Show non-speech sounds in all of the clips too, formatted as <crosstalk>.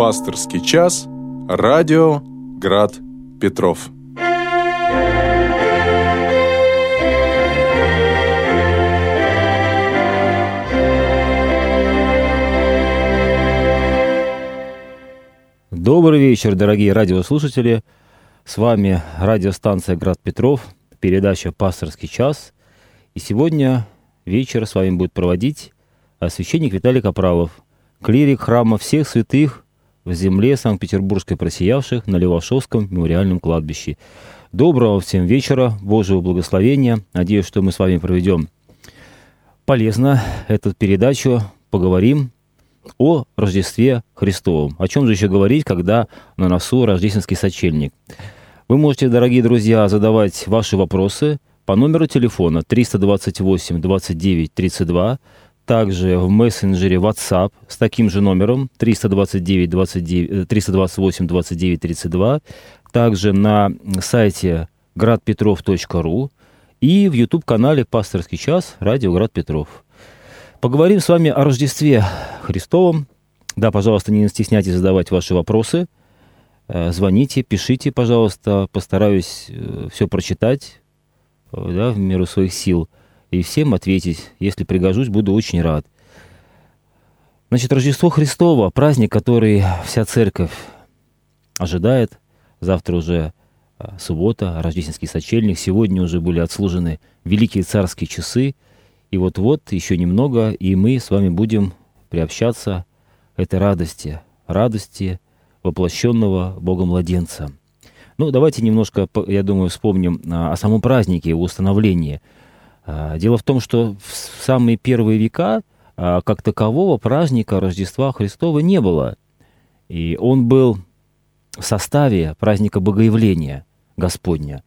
Пасторский час. Радио Град Петров. Добрый вечер, дорогие радиослушатели. С вами радиостанция «Град Петров», передача «Пасторский час». И сегодня вечер с вами будет проводить священник Виталий Капралов, клирик храма всех святых в земле Санкт-Петербургской просиявших на Левашовском мемориальном кладбище. Доброго всем вечера, Божьего благословения. Надеюсь, что мы с вами проведем полезно эту передачу, поговорим о Рождестве Христовом. О чем же еще говорить, когда на носу рождественский сочельник? Вы можете, дорогие друзья, задавать ваши вопросы по номеру телефона 328 29 32, также в мессенджере WhatsApp с таким же номером 329 29, 328 29 32, также на сайте gradpetrov.ru и в YouTube-канале «Пасторский час» радио «Град Петров». Поговорим с вами о Рождестве Христовом. Да, пожалуйста, не стесняйтесь задавать ваши вопросы. Э, звоните, пишите, пожалуйста. Постараюсь э, все прочитать э, да, в меру своих сил и всем ответить. Если пригожусь, буду очень рад. Значит, Рождество Христово, праздник, который вся церковь ожидает. Завтра уже суббота, рождественский сочельник. Сегодня уже были отслужены великие царские часы – и вот-вот еще немного, и мы с вами будем приобщаться к этой радости, радости воплощенного Бога-младенца. Ну, давайте немножко, я думаю, вспомним а, о самом празднике, его установлении. А, дело в том, что в самые первые века а, как такового праздника Рождества Христова не было. И он был в составе праздника Богоявления Господня.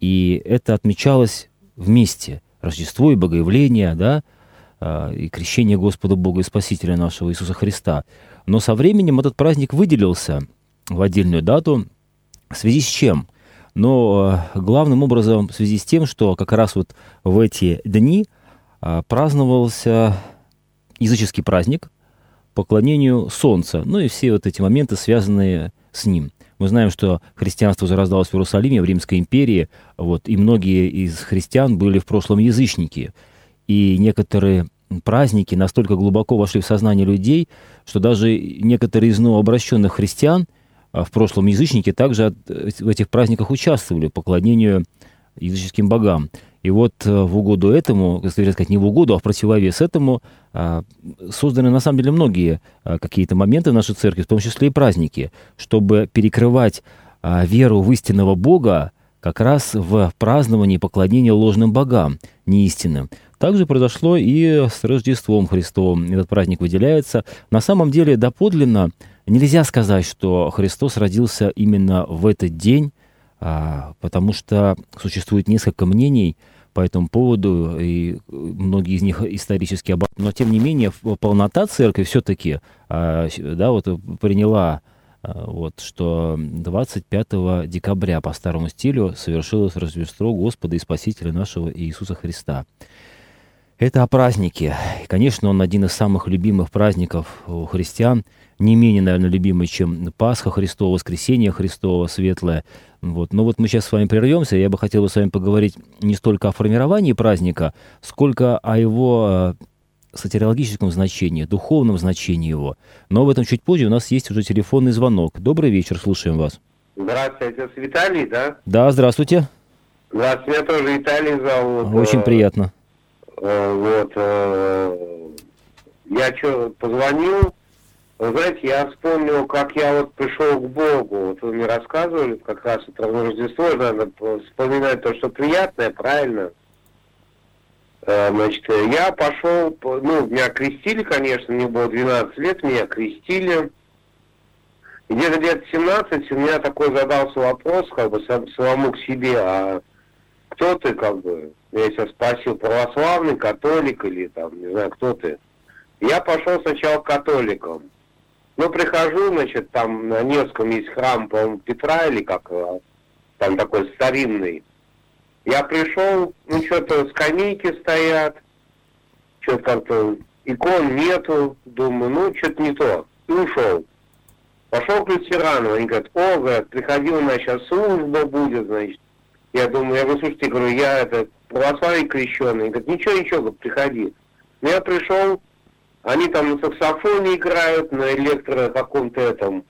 И это отмечалось вместе. Рождество и Богоявление, да, а, и крещение Господа Бога и Спасителя нашего Иисуса Христа. Но со временем этот праздник выделился в отдельную дату. В связи с чем? Но а, главным образом в связи с тем, что как раз вот в эти дни а, праздновался языческий праздник поклонению Солнца, ну и все вот эти моменты, связанные с ним – мы знаем, что христианство зарождалось в Иерусалиме, в Римской империи, вот, и многие из христиан были в прошлом язычники. И некоторые праздники настолько глубоко вошли в сознание людей, что даже некоторые из новообращенных христиан в прошлом язычники также в этих праздниках участвовали, поклонению языческим богам. И вот э, в угоду этому, если сказать, не в угоду, а в противовес этому, а, созданы на самом деле многие а, какие-то моменты в нашей церкви, в том числе и праздники, чтобы перекрывать а, веру в истинного Бога как раз в праздновании поклонения ложным богам, неистинным. Также произошло и с Рождеством Христовым. Этот праздник выделяется. На самом деле доподлинно нельзя сказать, что Христос родился именно в этот день, потому что существует несколько мнений – по этому поводу, и многие из них исторически об Но, тем не менее, полнота церкви все-таки а, да, вот, приняла а, вот, что 25 декабря по старому стилю совершилось Рождество Господа и Спасителя нашего Иисуса Христа. Это о празднике. И, конечно, он один из самых любимых праздников у христиан, не менее, наверное, любимый, чем Пасха Христова, Воскресение Христова, Светлое. Вот. Но вот мы сейчас с вами прервемся. Я бы хотел бы с вами поговорить не столько о формировании праздника, сколько о его э, сатирологическом значении, духовном значении его. Но об этом чуть позже. У нас есть уже телефонный звонок. Добрый вечер, слушаем вас. Здравствуйте, это Виталий, да? Да, здравствуйте. Здравствуйте, меня тоже Виталий зовут. Очень приятно. Э, вот. Я что, позвонил, вы знаете, я вспомнил, как я вот пришел к Богу. Вот вы мне рассказывали, как раз это Рождество, надо вспоминать то, что приятное, правильно? Э, значит, я пошел, ну, меня крестили, конечно, мне было 12 лет, меня крестили. Где-то где-то 17 у меня такой задался вопрос, как бы, самому к себе, а кто ты, как бы, я себя спросил, православный, католик или там, не знаю, кто ты. Я пошел сначала к католикам. Ну, прихожу, значит, там на Невском есть храм, по-моему, Петра или как, там такой старинный. Я пришел, ну, что-то скамейки стоят, что-то как-то икон нету, думаю, ну, что-то не то. И ушел. Пошел к лютеранам, они говорят, о, говорят, приходила у нас сейчас служба будет, значит. Я думаю, я говорю, слушайте, говорю, я это православие крещеный. Говорит, ничего, ничего, говорит, приходи. Ну, я пришел, они там на саксофоне играют, на электро каком-то этом,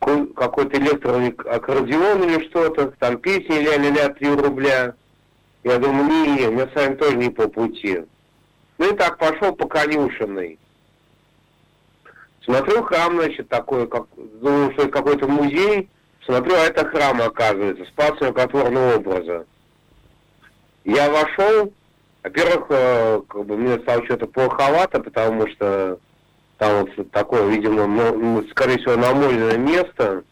какой-то электроаккордеон или что-то, там песни ля-ля-ля, 3 рубля. Я думаю, не, не, мне с вами тоже не по пути. Ну и так пошел по конюшенной. Смотрю храм, значит, такой, как, думаю, что это какой-то музей. Смотрю, а это храм, оказывается, спас рукотворного образа. Я вошел, во-первых, э, как бы мне стало что-то плоховато, потому что там вот такое, видимо, ну, скорее всего, намоленное место.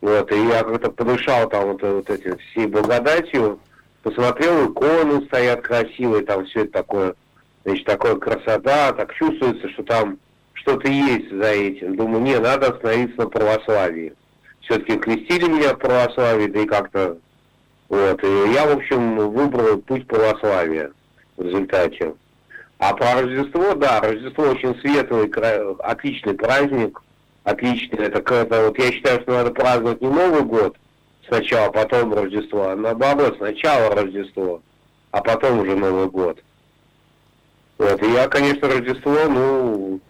Вот, и я как-то подышал там вот, вот этим всей благодатью, посмотрел, иконы стоят красивые, там все это такое, значит, такое красота, так чувствуется, что там что-то есть за этим. Думаю, не, надо остановиться на православии. Все-таки крестили меня в православии, да и как-то... Вот, и я, в общем, выбрал путь православия в результате. А про Рождество, да, Рождество очень светлый, отличный праздник, отличный. Это, это вот я считаю, что надо праздновать не Новый год сначала, потом Рождество, а наоборот, сначала Рождество, а потом уже Новый год. Вот, и я, конечно, Рождество, ну,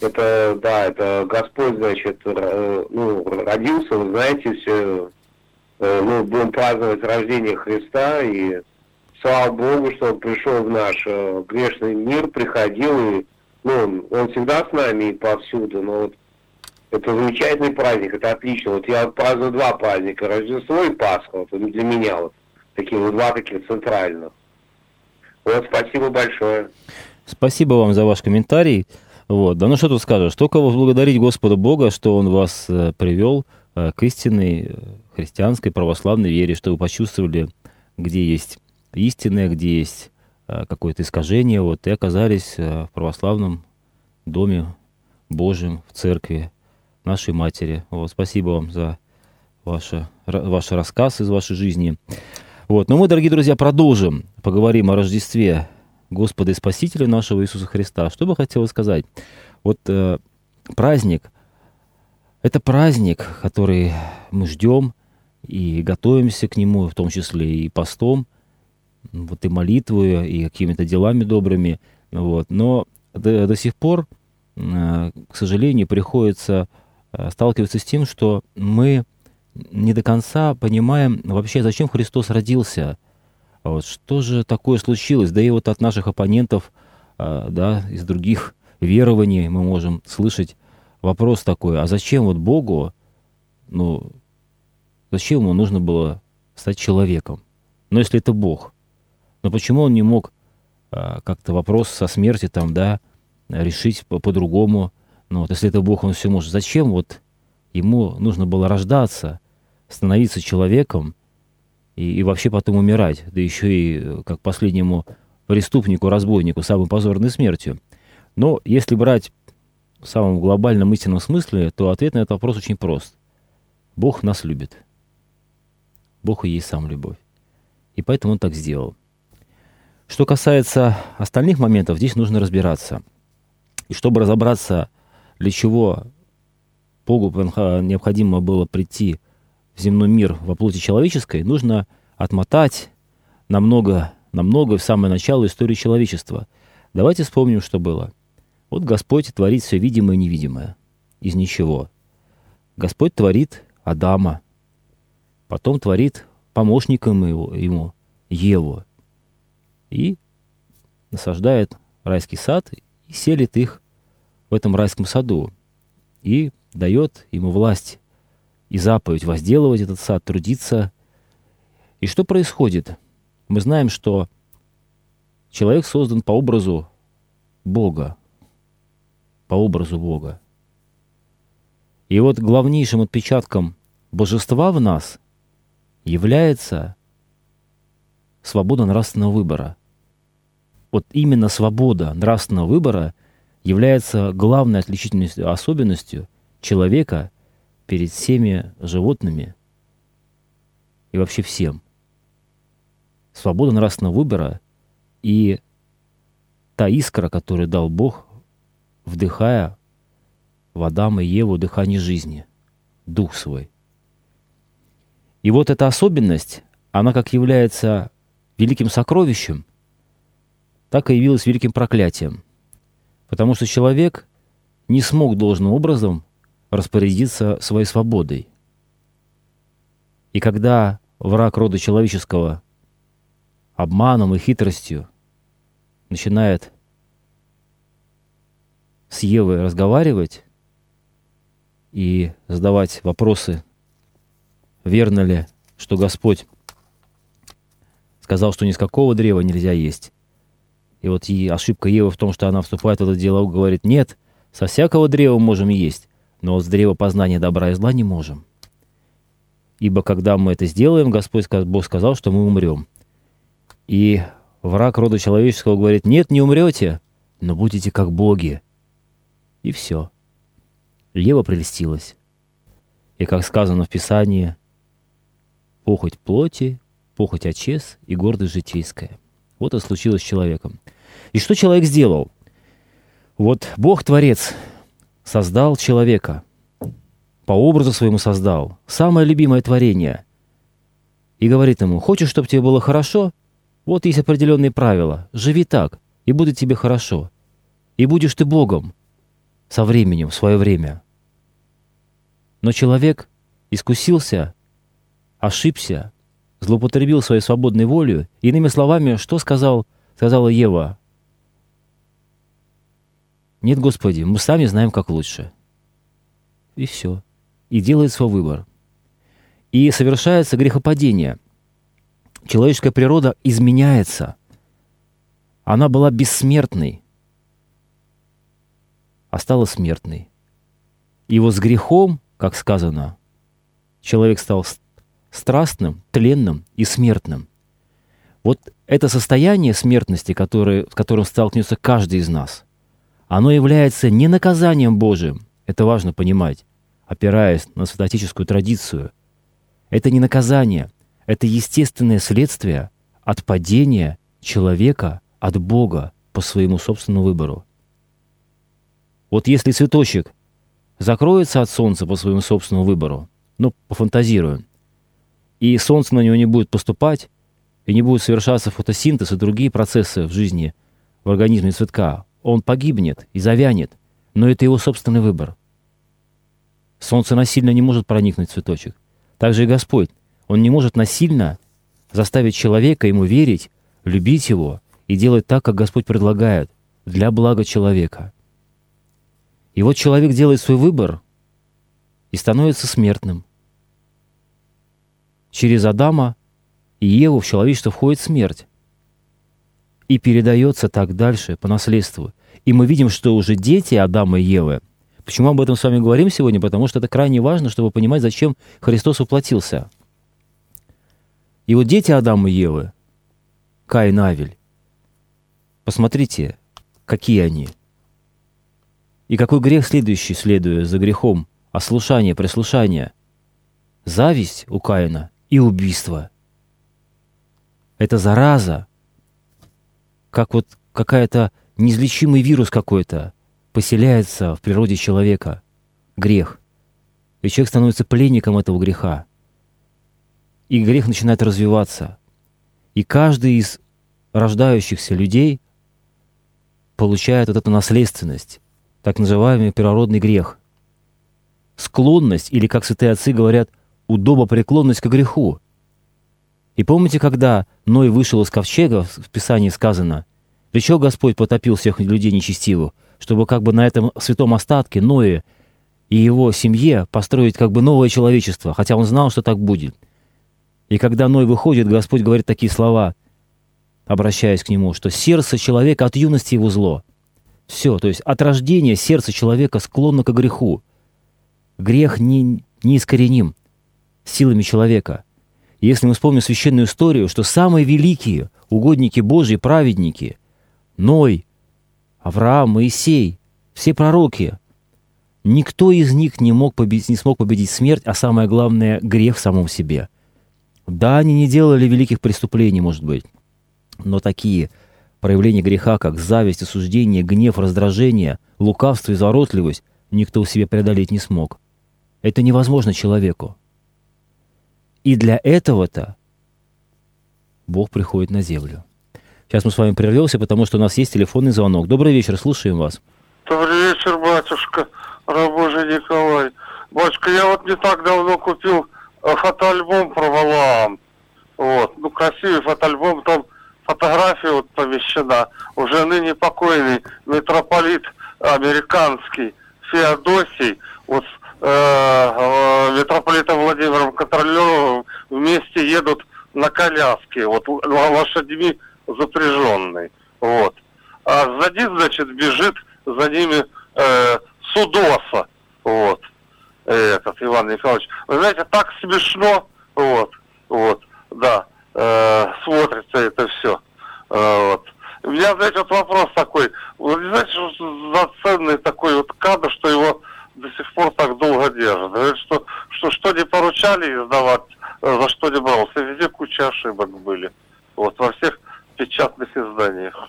это, да, это Господь, значит, ну, родился, вы знаете, все, э, ну, будем праздновать рождение Христа, и слава Богу, что Он пришел в наш э, грешный мир, приходил, и, ну, Он всегда с нами и повсюду, но вот это замечательный праздник, это отлично. Вот я праздную два праздника, Рождество и Пасха, вот для меня вот, такие вот два таких центральных. Вот, спасибо большое. Спасибо вам за ваш комментарий. Вот. Да ну что тут скажешь, только благодарить Господа Бога, что Он вас э, привел к истинной христианской православной вере, что вы почувствовали, где есть истинное, где есть какое-то искажение, вот, и оказались в православном доме Божьем, в церкви нашей матери. Вот, спасибо вам за ваше, ваш рассказ из вашей жизни. Вот. Но мы, дорогие друзья, продолжим. Поговорим о Рождестве Господа и Спасителя нашего Иисуса Христа. Что бы хотелось сказать? Вот э, праздник — это праздник, который мы ждем и готовимся к нему, в том числе и постом, вот и молитвой, и какими-то делами добрыми. Вот. Но до, до сих пор, э, к сожалению, приходится э, сталкиваться с тем, что мы не до конца понимаем вообще, зачем Христос родился — вот что же такое случилось? Да и вот от наших оппонентов, а, да, из других верований мы можем слышать вопрос такой, а зачем вот Богу, ну, зачем ему нужно было стать человеком? Но если это Бог, но почему он не мог а, как-то вопрос со смерти там, да, решить по- по-другому? Ну, вот если это Бог, он все может. Зачем вот ему нужно было рождаться, становиться человеком, и, и вообще потом умирать, да еще и как последнему преступнику, разбойнику, самой позорной смертью. Но если брать в самом глобальном истинном смысле, то ответ на этот вопрос очень прост. Бог нас любит. Бог и есть сам любовь. И поэтому он так сделал. Что касается остальных моментов, здесь нужно разбираться. И чтобы разобраться, для чего Богу необходимо было прийти в земной мир во плоти человеческой, нужно отмотать намного, намного в самое начало истории человечества. Давайте вспомним, что было. Вот Господь творит все видимое и невидимое из ничего. Господь творит Адама, потом творит помощником его, ему Еву и насаждает райский сад и селит их в этом райском саду и дает ему власть и заповедь возделывать этот сад, трудиться. И что происходит? Мы знаем, что человек создан по образу Бога, по образу Бога. И вот главнейшим отпечатком божества в нас является свобода нравственного выбора. Вот именно свобода нравственного выбора является главной отличительной особенностью человека – перед всеми животными и вообще всем. Свобода нравственного выбора и та искра, которую дал Бог, вдыхая в Адама и Еву дыхание жизни. дух свой. И вот эта особенность, она как является великим сокровищем, так и явилась великим проклятием. Потому что человек не смог должным образом распорядиться своей свободой. И когда враг рода человеческого обманом и хитростью начинает с Евой разговаривать и задавать вопросы, верно ли, что Господь сказал, что ни с какого древа нельзя есть. И вот и ошибка Евы в том, что она вступает в это дело, говорит, нет, со всякого древа можем есть, но с древа познания добра и зла не можем. Ибо когда мы это сделаем, Господь, Бог сказал, что мы умрем. И враг рода человеческого говорит, нет, не умрете, но будете как боги. И все. Ева прелестилась. И как сказано в Писании, похоть плоти, похоть очес и гордость житейская. Вот это случилось с человеком. И что человек сделал? Вот Бог, Творец, создал человека, по образу своему создал, самое любимое творение, и говорит ему, хочешь, чтобы тебе было хорошо? Вот есть определенные правила. Живи так, и будет тебе хорошо. И будешь ты Богом со временем, в свое время. Но человек искусился, ошибся, злоупотребил своей свободной волей. Иными словами, что сказал, сказала Ева? Нет, Господи, мы сами знаем, как лучше. И все. И делает свой выбор. И совершается грехопадение – человеческая природа изменяется. Она была бессмертной, а стала смертной. И вот с грехом, как сказано, человек стал страстным, тленным и смертным. Вот это состояние смертности, которое, с которым столкнется каждый из нас, оно является не наказанием Божиим, это важно понимать, опираясь на святотическую традицию. Это не наказание – это естественное следствие от падения человека от Бога по своему собственному выбору. Вот если цветочек закроется от солнца по своему собственному выбору, ну, пофантазируем, и солнце на него не будет поступать, и не будет совершаться фотосинтез и другие процессы в жизни, в организме цветка, он погибнет и завянет, но это его собственный выбор. Солнце насильно не может проникнуть в цветочек. Также и Господь он не может насильно заставить человека ему верить, любить его и делать так, как Господь предлагает, для блага человека. И вот человек делает свой выбор и становится смертным. Через Адама и Еву в человечество входит смерть и передается так дальше по наследству. И мы видим, что уже дети Адама и Евы. Почему об этом с вами говорим сегодня? Потому что это крайне важно, чтобы понимать, зачем Христос воплотился – и вот дети Адама и Евы, Каин Авель, посмотрите, какие они. И какой грех следующий, следуя за грехом? Ослушание, прислушание. Зависть у Каина и убийство. Это зараза, как вот какая-то неизлечимый вирус какой-то поселяется в природе человека. Грех. И человек становится пленником этого греха и грех начинает развиваться. И каждый из рождающихся людей получает вот эту наследственность, так называемый природный грех. Склонность, или, как святые отцы говорят, удобопреклонность к греху. И помните, когда Ной вышел из ковчега, в Писании сказано, «Для чего Господь потопил всех людей нечестивых? Чтобы как бы на этом святом остатке Ное и его семье построить как бы новое человечество, хотя он знал, что так будет – и когда Ной выходит, Господь говорит такие слова, обращаясь к нему, что сердце человека от юности его зло. Все, то есть от рождения сердце человека склонно к греху. Грех не, неискореним силами человека. Если мы вспомним священную историю, что самые великие угодники Божьи, праведники, Ной, Авраам, Моисей, все пророки, никто из них не, мог победить, не смог победить смерть, а самое главное – грех в самом себе – да, они не делали великих преступлений, может быть, но такие проявления греха, как зависть, осуждение, гнев, раздражение, лукавство и заворотливость, никто в себе преодолеть не смог. Это невозможно человеку. И для этого-то Бог приходит на землю. Сейчас мы с вами прервемся, потому что у нас есть телефонный звонок. Добрый вечер, слушаем вас. Добрый вечер, батюшка, рабожий Николай. Батюшка, я вот не так давно купил э, фотоальбом про Валаам. Вот, ну, красивый фотоальбом, там фотография вот помещена. Уже ныне покойный митрополит американский Феодосий, вот э, митрополитом Владимиром Контролеровым вместе едут на коляске, вот лошадьми запряженной. Вот. А сзади, значит, бежит за ними э, Судоса. Вот. Этот Иван Николаевич. Вы знаете, так смешно. Вот. Вот. Да. Э, смотрится это все. Э, вот. У меня, знаете, вот вопрос такой. Вы знаете, что за ценный такой вот кадр, что его до сих пор так долго держат. Говорят, что, что что не поручали издавать, э, за что не брался. Везде куча ошибок были. Вот, во всех печатных изданиях.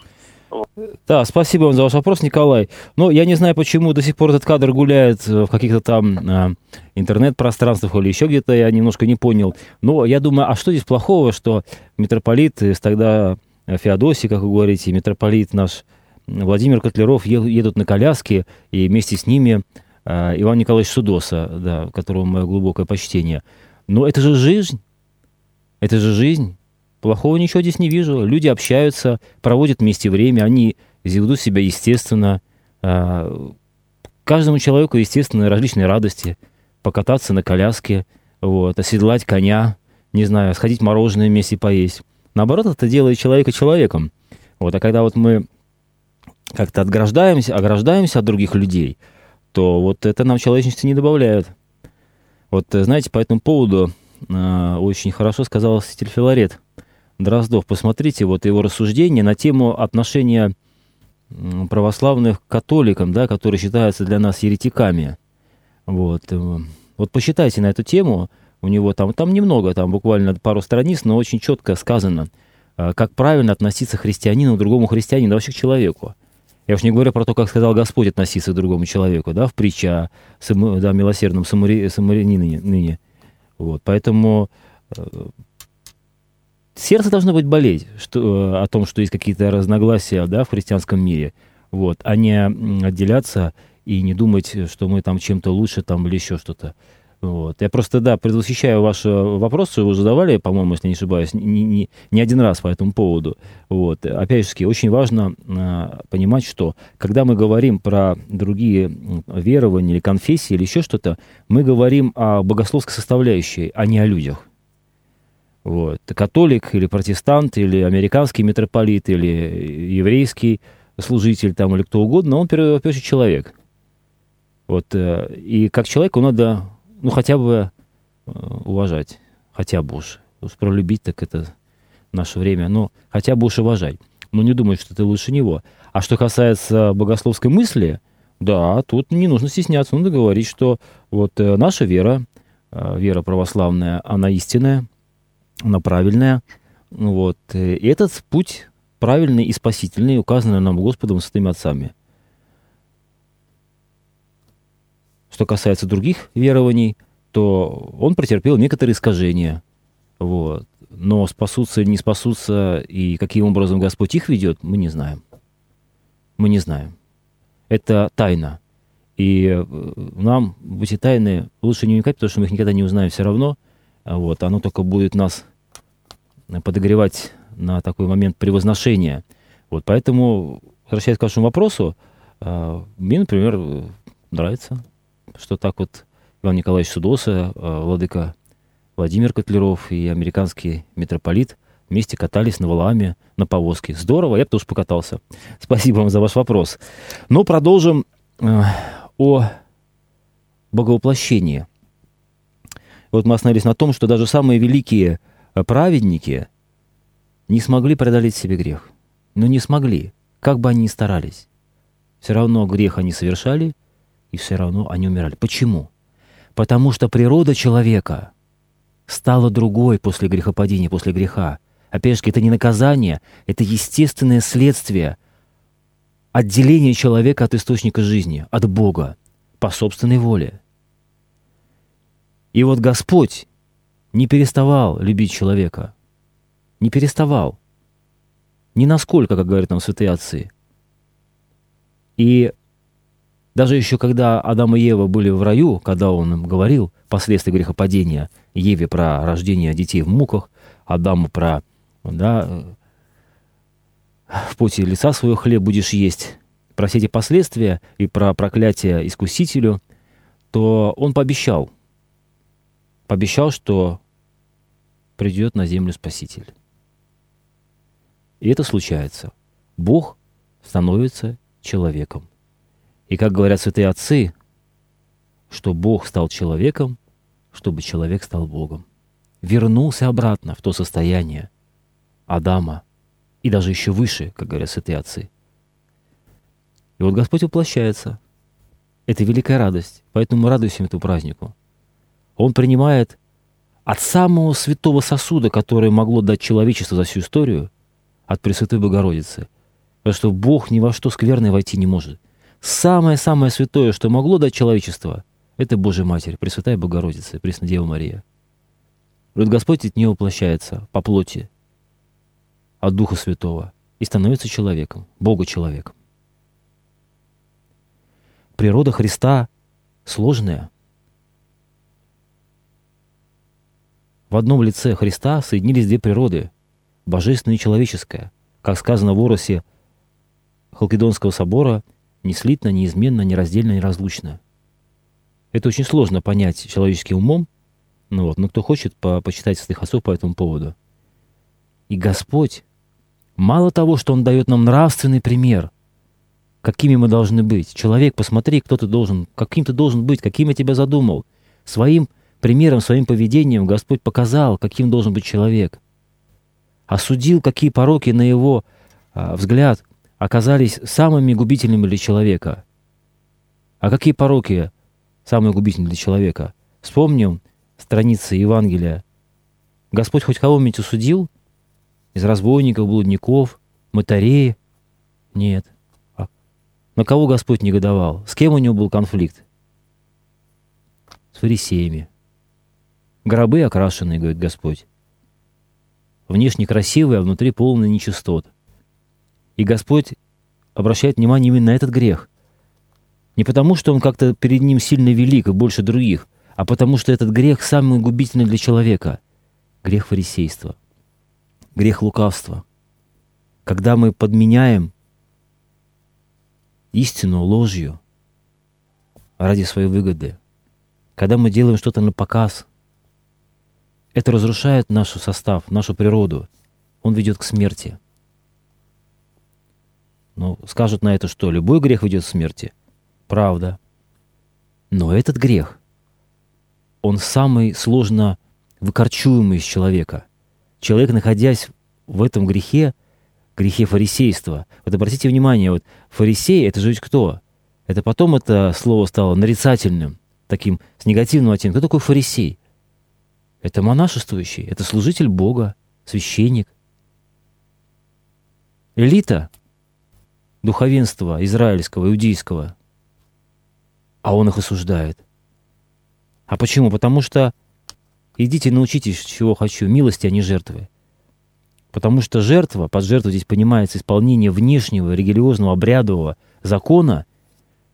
Да, спасибо вам за ваш вопрос, Николай. Но я не знаю, почему до сих пор этот кадр гуляет в каких-то там э, интернет-пространствах или еще где-то, я немножко не понял. Но я думаю, а что здесь плохого, что митрополит тогда Феодосий, как вы говорите, митрополит наш Владимир Котлеров едут на коляске, и вместе с ними э, Иван Николаевич Судоса, да, которому мое глубокое почтение. Но это же жизнь. Это же жизнь. Плохого ничего здесь не вижу. Люди общаются, проводят вместе время, они ведут себя естественно. А, каждому человеку, естественно, различные радости. Покататься на коляске, вот, оседлать коня, не знаю, сходить мороженое вместе поесть. Наоборот, это делает человека человеком. Вот, а когда вот мы как-то отграждаемся, ограждаемся от других людей, то вот это нам человечности не добавляет. Вот, знаете, по этому поводу э, очень хорошо сказал святитель Филарет – Дроздов. Посмотрите вот его рассуждение на тему отношения православных к католикам, да, которые считаются для нас еретиками. Вот. Э, вот посчитайте на эту тему. У него там, там немного, там буквально пару страниц, но очень четко сказано, э, как правильно относиться христианину к другому христианину, вообще к человеку. Я уж не говорю про то, как сказал Господь относиться к другому человеку, да, в притче о да, милосердном самари, самарянине ныне. Вот, поэтому э, сердце должно быть болеть что, э, о том, что есть какие-то разногласия да, в христианском мире, вот, а не отделяться и не думать, что мы там чем-то лучше там или еще что-то. Вот. Я просто, да, предвосхищаю ваш вопрос, что вы задавали, по-моему, если не ошибаюсь, не, не, не один раз по этому поводу. Вот. Опять же, очень важно э, понимать, что когда мы говорим про другие верования или конфессии или еще что-то, мы говорим о богословской составляющей, а не о людях. Вот. Католик или протестант, или американский митрополит, или еврейский служитель там, или кто угодно, он, в первую человек. Вот, э, и как человеку надо, ну, хотя бы э, уважать, хотя бы уж. Уж пролюбить, так это наше время, но хотя бы уж уважать. Но не думать, что ты лучше него. А что касается богословской мысли, да, тут не нужно стесняться, надо говорить, что вот э, наша вера, вера православная, она истинная, она правильная. Вот. И этот путь правильный и спасительный, указанный нам Господом святыми отцами. Что касается других верований, то он претерпел некоторые искажения. Вот. Но спасутся или не спасутся, и каким образом Господь их ведет, мы не знаем. Мы не знаем. Это тайна. И э, нам в эти тайны лучше не уникать, потому что мы их никогда не узнаем все равно. Вот. Оно только будет нас подогревать на такой момент превозношения. Вот, поэтому, возвращаясь к вашему вопросу, э, мне, например, нравится, что так вот Иван Николаевич Судоса, э, владыка Владимир Котлеров и американский митрополит вместе катались на Валааме на повозке. Здорово, я бы тоже покатался. <laughs> Спасибо вам за ваш вопрос. Но продолжим э, о боговоплощении. Вот мы остановились на том, что даже самые великие праведники не смогли преодолеть себе грех. Но не смогли, как бы они ни старались. Все равно грех они совершали, и все равно они умирали. Почему? Потому что природа человека стала другой после грехопадения, после греха. Опять же, это не наказание, это естественное следствие отделения человека от источника жизни, от Бога, по собственной воле. И вот Господь не переставал любить человека. Не переставал. Ни насколько, как говорят нам святые отцы. И даже еще когда Адам и Ева были в раю, когда он им говорил последствия грехопадения, Еве про рождение детей в муках, Адаму про да, в поте лица своего хлеб будешь есть, про все эти последствия и про проклятие искусителю, то он пообещал, пообещал, что придет на землю Спаситель. И это случается. Бог становится человеком. И как говорят святые отцы, что Бог стал человеком, чтобы человек стал Богом. Вернулся обратно в то состояние Адама, и даже еще выше, как говорят святые отцы. И вот Господь воплощается. Это великая радость, поэтому мы радуемся этому празднику. Он принимает от самого святого сосуда, которое могло дать человечество за всю историю, от Пресвятой Богородицы. Потому что Бог ни во что скверное войти не может. Самое-самое святое, что могло дать человечество, это Божья Матерь, Пресвятая Богородица, Преснодева Мария. Вот Господь от нее воплощается по плоти, от Духа Святого, и становится человеком, Бога-человеком. Природа Христа сложная. В одном лице Христа соединились две природы – божественная и человеческая, как сказано в Оросе Халкидонского собора не слитно, неизменно, нераздельно, неразлучно. Это очень сложно понять человеческим умом, ну вот, но кто хочет, по почитать святых отцов по этому поводу. И Господь, мало того, что Он дает нам нравственный пример, какими мы должны быть. Человек, посмотри, кто ты должен, каким ты должен быть, каким я тебя задумал. Своим примером, своим поведением Господь показал, каким должен быть человек. Осудил, какие пороки на его а, взгляд оказались самыми губительными для человека. А какие пороки самые губительные для человека? Вспомним страницы Евангелия. Господь хоть кого-нибудь осудил? Из разбойников, блудников, мытарей? Нет. А на кого Господь негодовал? С кем у него был конфликт? С фарисеями. Гробы окрашенные, говорит Господь. Внешне красивые, а внутри полные нечистот. И Господь обращает внимание именно на этот грех. Не потому, что он как-то перед ним сильно велик и больше других, а потому что этот грех самый губительный для человека. Грех фарисейства. Грех лукавства. Когда мы подменяем истину ложью ради своей выгоды, когда мы делаем что-то на показ, это разрушает наш состав, нашу природу. Он ведет к смерти – ну, скажут на это что? Любой грех ведет к смерти. Правда. Но этот грех, он самый сложно выкорчуемый из человека. Человек, находясь в этом грехе, грехе фарисейства. Вот обратите внимание, вот фарисей — это же ведь кто? Это потом это слово стало нарицательным, таким с негативным оттенком. Кто такой фарисей? Это монашествующий, это служитель Бога, священник. Элита — духовенства израильского, иудейского, а он их осуждает. А почему? Потому что идите научитесь, чего хочу, милости, а не жертвы. Потому что жертва, под жертву здесь понимается исполнение внешнего религиозного обрядового закона,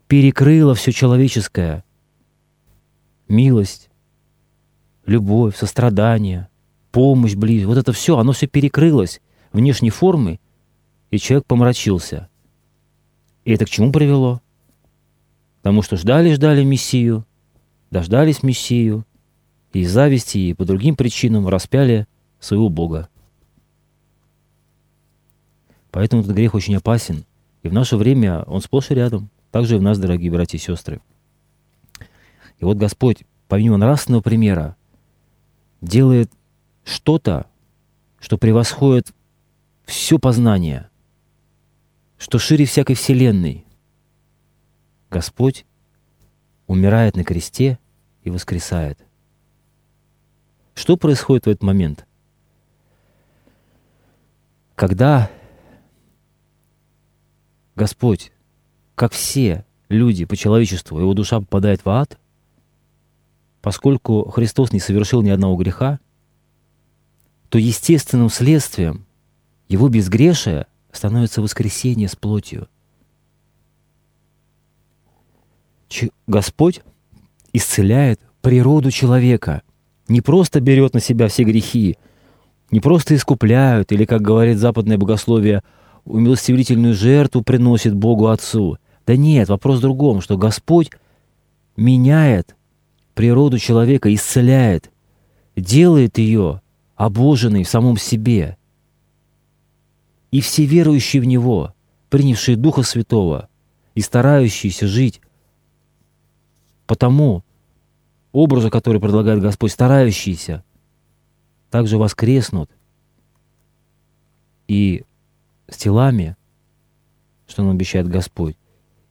перекрыла все человеческое. Милость, любовь, сострадание, помощь ближе. Вот это все, оно все перекрылось внешней формы, и человек помрачился. И это к чему привело? Потому что ждали-ждали Мессию, дождались Мессию, и из зависти, и по другим причинам распяли своего Бога. Поэтому этот грех очень опасен. И в наше время он сплошь и рядом. Также и в нас, дорогие братья и сестры. И вот Господь, помимо нравственного примера, делает что-то, что превосходит все познание, что шире всякой вселенной. Господь умирает на кресте и воскресает. Что происходит в этот момент? Когда Господь, как все люди по человечеству, его душа попадает в ад, поскольку Христос не совершил ни одного греха, то естественным следствием его безгрешия становится воскресение с плотью. Господь исцеляет природу человека, не просто берет на себя все грехи, не просто искупляют, или, как говорит западное богословие, умилостивительную жертву приносит Богу Отцу. Да нет, вопрос в другом, что Господь меняет природу человека, исцеляет, делает ее обоженной в самом себе. И все верующие в Него, принявшие Духа Святого и старающиеся жить по тому образу, который предлагает Господь, старающиеся, также воскреснут и с телами, что нам обещает Господь,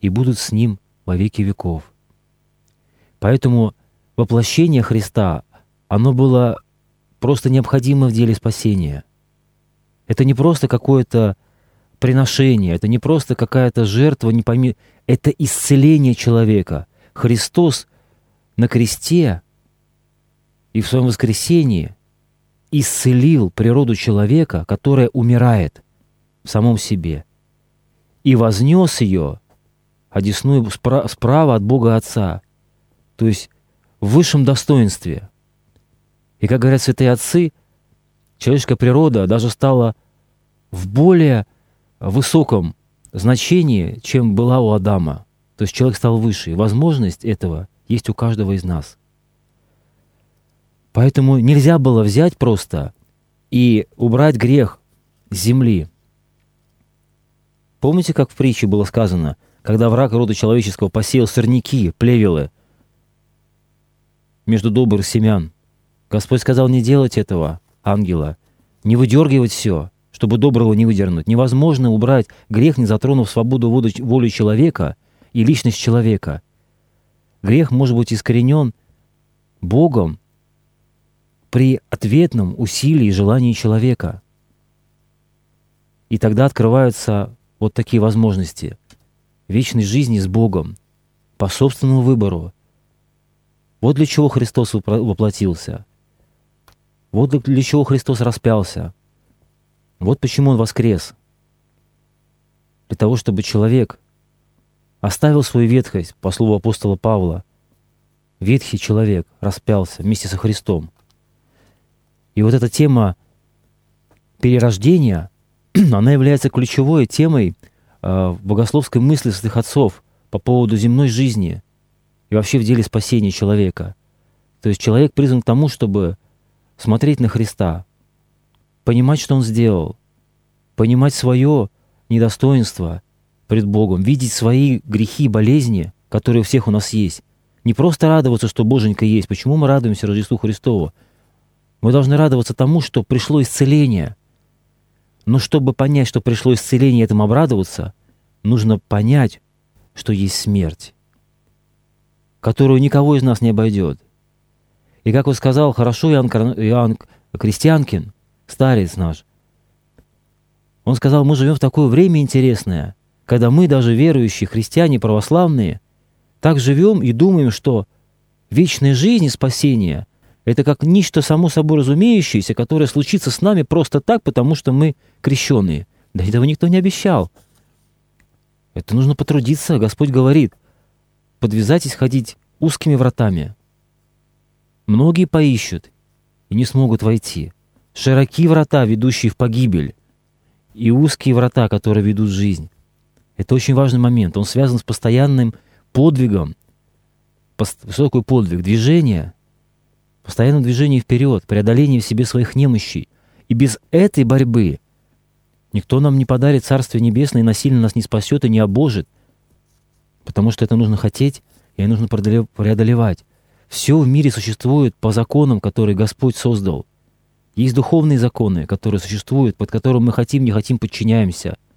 и будут с Ним во веки веков. Поэтому воплощение Христа, оно было просто необходимо в деле спасения. Это не просто какое-то приношение, это не просто какая-то жертва, не пойми, это исцеление человека. Христос на кресте и в своем воскресении исцелил природу человека, которая умирает в самом себе, и вознес ее одесную справа от Бога Отца, то есть в высшем достоинстве. И, как говорят святые отцы, человеческая природа даже стала в более высоком значении, чем была у Адама. То есть человек стал выше. И возможность этого есть у каждого из нас. Поэтому нельзя было взять просто и убрать грех с земли. Помните, как в притче было сказано, когда враг рода человеческого посеял сорняки, плевелы между добрых семян? Господь сказал не делать этого, ангела, не выдергивать все, чтобы доброго не выдернуть. Невозможно убрать грех, не затронув свободу воли человека и личность человека. Грех может быть искоренен Богом при ответном усилии и желании человека. И тогда открываются вот такие возможности вечной жизни с Богом по собственному выбору. Вот для чего Христос воплотился. Вот для чего Христос распялся. Вот почему Он воскрес. Для того, чтобы человек оставил свою ветхость, по слову апостола Павла. Ветхий человек распялся вместе со Христом. И вот эта тема перерождения, <clears throat> она является ключевой темой э, в богословской мысли святых отцов по поводу земной жизни и вообще в деле спасения человека. То есть человек призван к тому, чтобы смотреть на Христа, понимать, что Он сделал, понимать свое недостоинство пред Богом, видеть свои грехи болезни, которые у всех у нас есть. Не просто радоваться, что Боженька есть. Почему мы радуемся Рождеству Христову? Мы должны радоваться тому, что пришло исцеление. Но чтобы понять, что пришло исцеление, и этому обрадоваться, нужно понять, что есть смерть, которую никого из нас не обойдет. И как вот сказал хорошо Иоанн, Иоанн Крестьянкин, старец наш, он сказал, мы живем в такое время интересное, когда мы, даже верующие христиане православные, так живем и думаем, что вечная жизнь и спасение — это как нечто само собой разумеющееся, которое случится с нами просто так, потому что мы крещенные. Да этого никто не обещал. Это нужно потрудиться. Господь говорит, подвязайтесь ходить узкими вратами. Многие поищут и не смогут войти. Широки врата, ведущие в погибель, и узкие врата, которые ведут жизнь. Это очень важный момент. Он связан с постоянным подвигом. Что такое подвиг? Движение. Постоянное движение вперед, преодоление в себе своих немощей. И без этой борьбы никто нам не подарит Царствие Небесное и насильно нас не спасет и не обожит. Потому что это нужно хотеть, и нужно преодолевать. Все в мире существует по законам, которые Господь создал. Есть духовные законы, которые существуют, под которым мы хотим, не хотим, подчиняемся –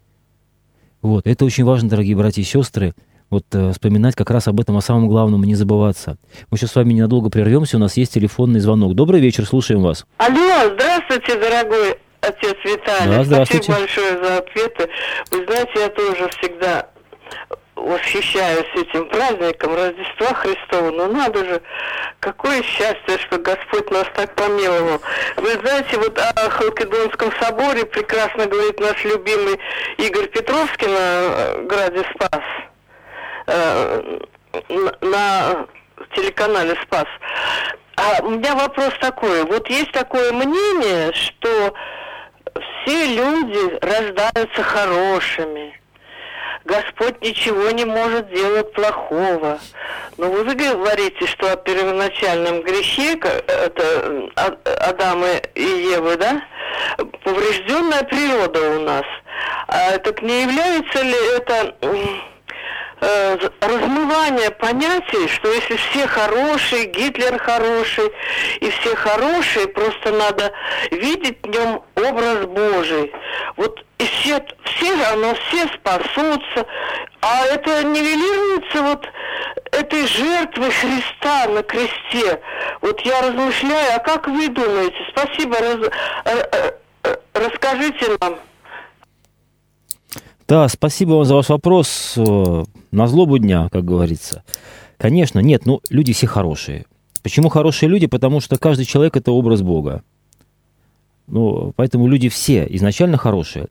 вот, это очень важно, дорогие братья и сестры, вот э, вспоминать как раз об этом, о самом главном, и не забываться. Мы сейчас с вами ненадолго прервемся, у нас есть телефонный звонок. Добрый вечер, слушаем вас. Алло, здравствуйте, дорогой отец Виталий. Да, здравствуйте. Спасибо большое за ответы. Вы знаете, я тоже всегда восхищаюсь этим праздником Рождества Христова. Но надо же, какое счастье, что Господь нас так помиловал. Вы знаете, вот о Халкидонском соборе прекрасно говорит наш любимый Игорь Петровский на э, Граде Спас. Э, на телеканале Спас. А у меня вопрос такой. Вот есть такое мнение, что все люди рождаются хорошими. Господь ничего не может делать плохого. Но вы говорите, что о первоначальном грехе, это Адама и Евы, да, поврежденная природа у нас. А так не является ли это э, размывание понятий, что если все хорошие, Гитлер хороший, и все хорошие, просто надо видеть в нем образ Божий. Вот и все, все равно все спасутся, а это нивелируется вот этой жертвой Христа на кресте. Вот я размышляю, а как вы думаете? Спасибо, раз, э, э, расскажите нам. Да, спасибо вам за ваш вопрос. Э, на злобу дня, как говорится. Конечно, нет, ну, люди все хорошие. Почему хорошие люди? Потому что каждый человек – это образ Бога. Ну, поэтому люди все изначально хорошие.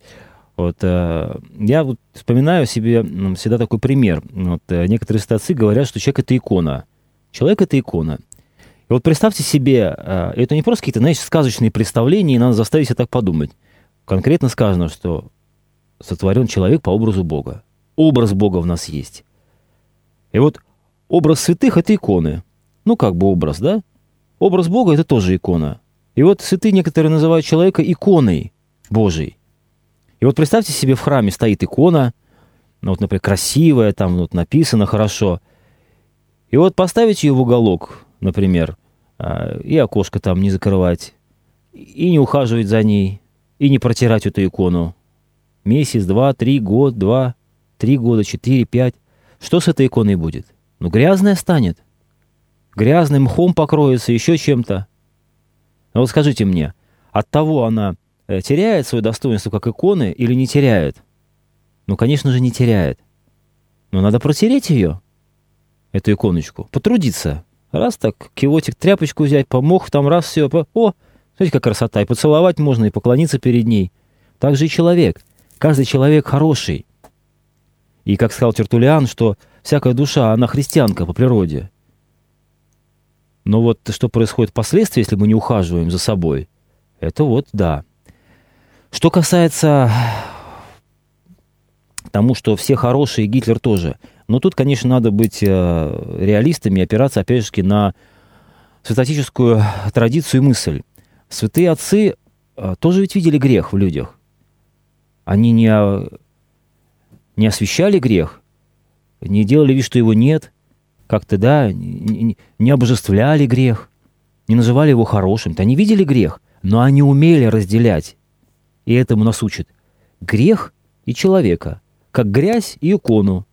Вот, э, я вот вспоминаю себе всегда такой пример. Вот, э, некоторые статцы говорят, что человек – это икона. Человек – это икона. И вот представьте себе, это не просто какие-то, знаешь, сказочные представления, и надо заставить себя так подумать. Конкретно сказано, что сотворен человек по образу Бога. Образ Бога в нас есть. И вот образ святых – это иконы. Ну, как бы образ, да? Образ Бога – это тоже икона. И вот святые некоторые называют человека иконой Божией. И вот представьте себе, в храме стоит икона, ну, вот, например, красивая, там вот написано хорошо. И вот поставить ее в уголок, например, а, и окошко там не закрывать, и не ухаживать за ней, и не протирать эту икону месяц, два, три, год, два, три года, четыре, пять. Что с этой иконой будет? Ну, грязная станет. Грязным мхом покроется, еще чем-то. А вот скажите мне, от того она э, теряет свое достоинство как иконы или не теряет? Ну, конечно же, не теряет. Но надо протереть ее, эту иконочку, потрудиться. Раз так, кивотик, тряпочку взять, помог, там раз все. О, смотрите, как красота. И поцеловать можно, и поклониться перед ней. Так же и человек. Каждый человек хороший. И, как сказал Тертулиан, что всякая душа, она христианка по природе. Но вот что происходит впоследствии, если мы не ухаживаем за собой, это вот да. Что касается тому, что все хорошие, Гитлер тоже. Но тут, конечно, надо быть э, реалистами и опираться, опять же, на святотическую традицию и мысль. Святые отцы э, тоже ведь видели грех в людях. Они не, не освещали грех, не делали вид, что его нет, как-то, да, не, не обожествляли грех, не называли его хорошим. -то. Они видели грех, но они умели разделять. И этому нас учат. Грех и человека, как грязь и икону,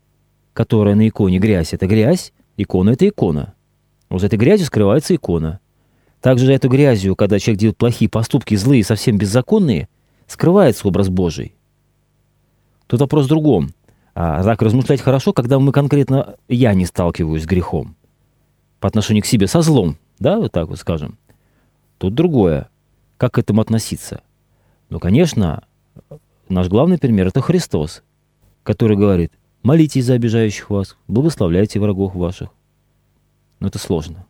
которая на иконе грязь – это грязь, икона – это икона. Вот за этой грязью скрывается икона. Также за эту грязью, когда человек делает плохие поступки, злые, совсем беззаконные, скрывается образ Божий. Тут вопрос в другом. А так размышлять хорошо, когда мы конкретно, я не сталкиваюсь с грехом. По отношению к себе, со злом, да, вот так вот скажем. Тут другое. Как к этому относиться? Ну, конечно, наш главный пример – это Христос, который говорит, молитесь за обижающих вас, благословляйте врагов ваших. Но это сложно.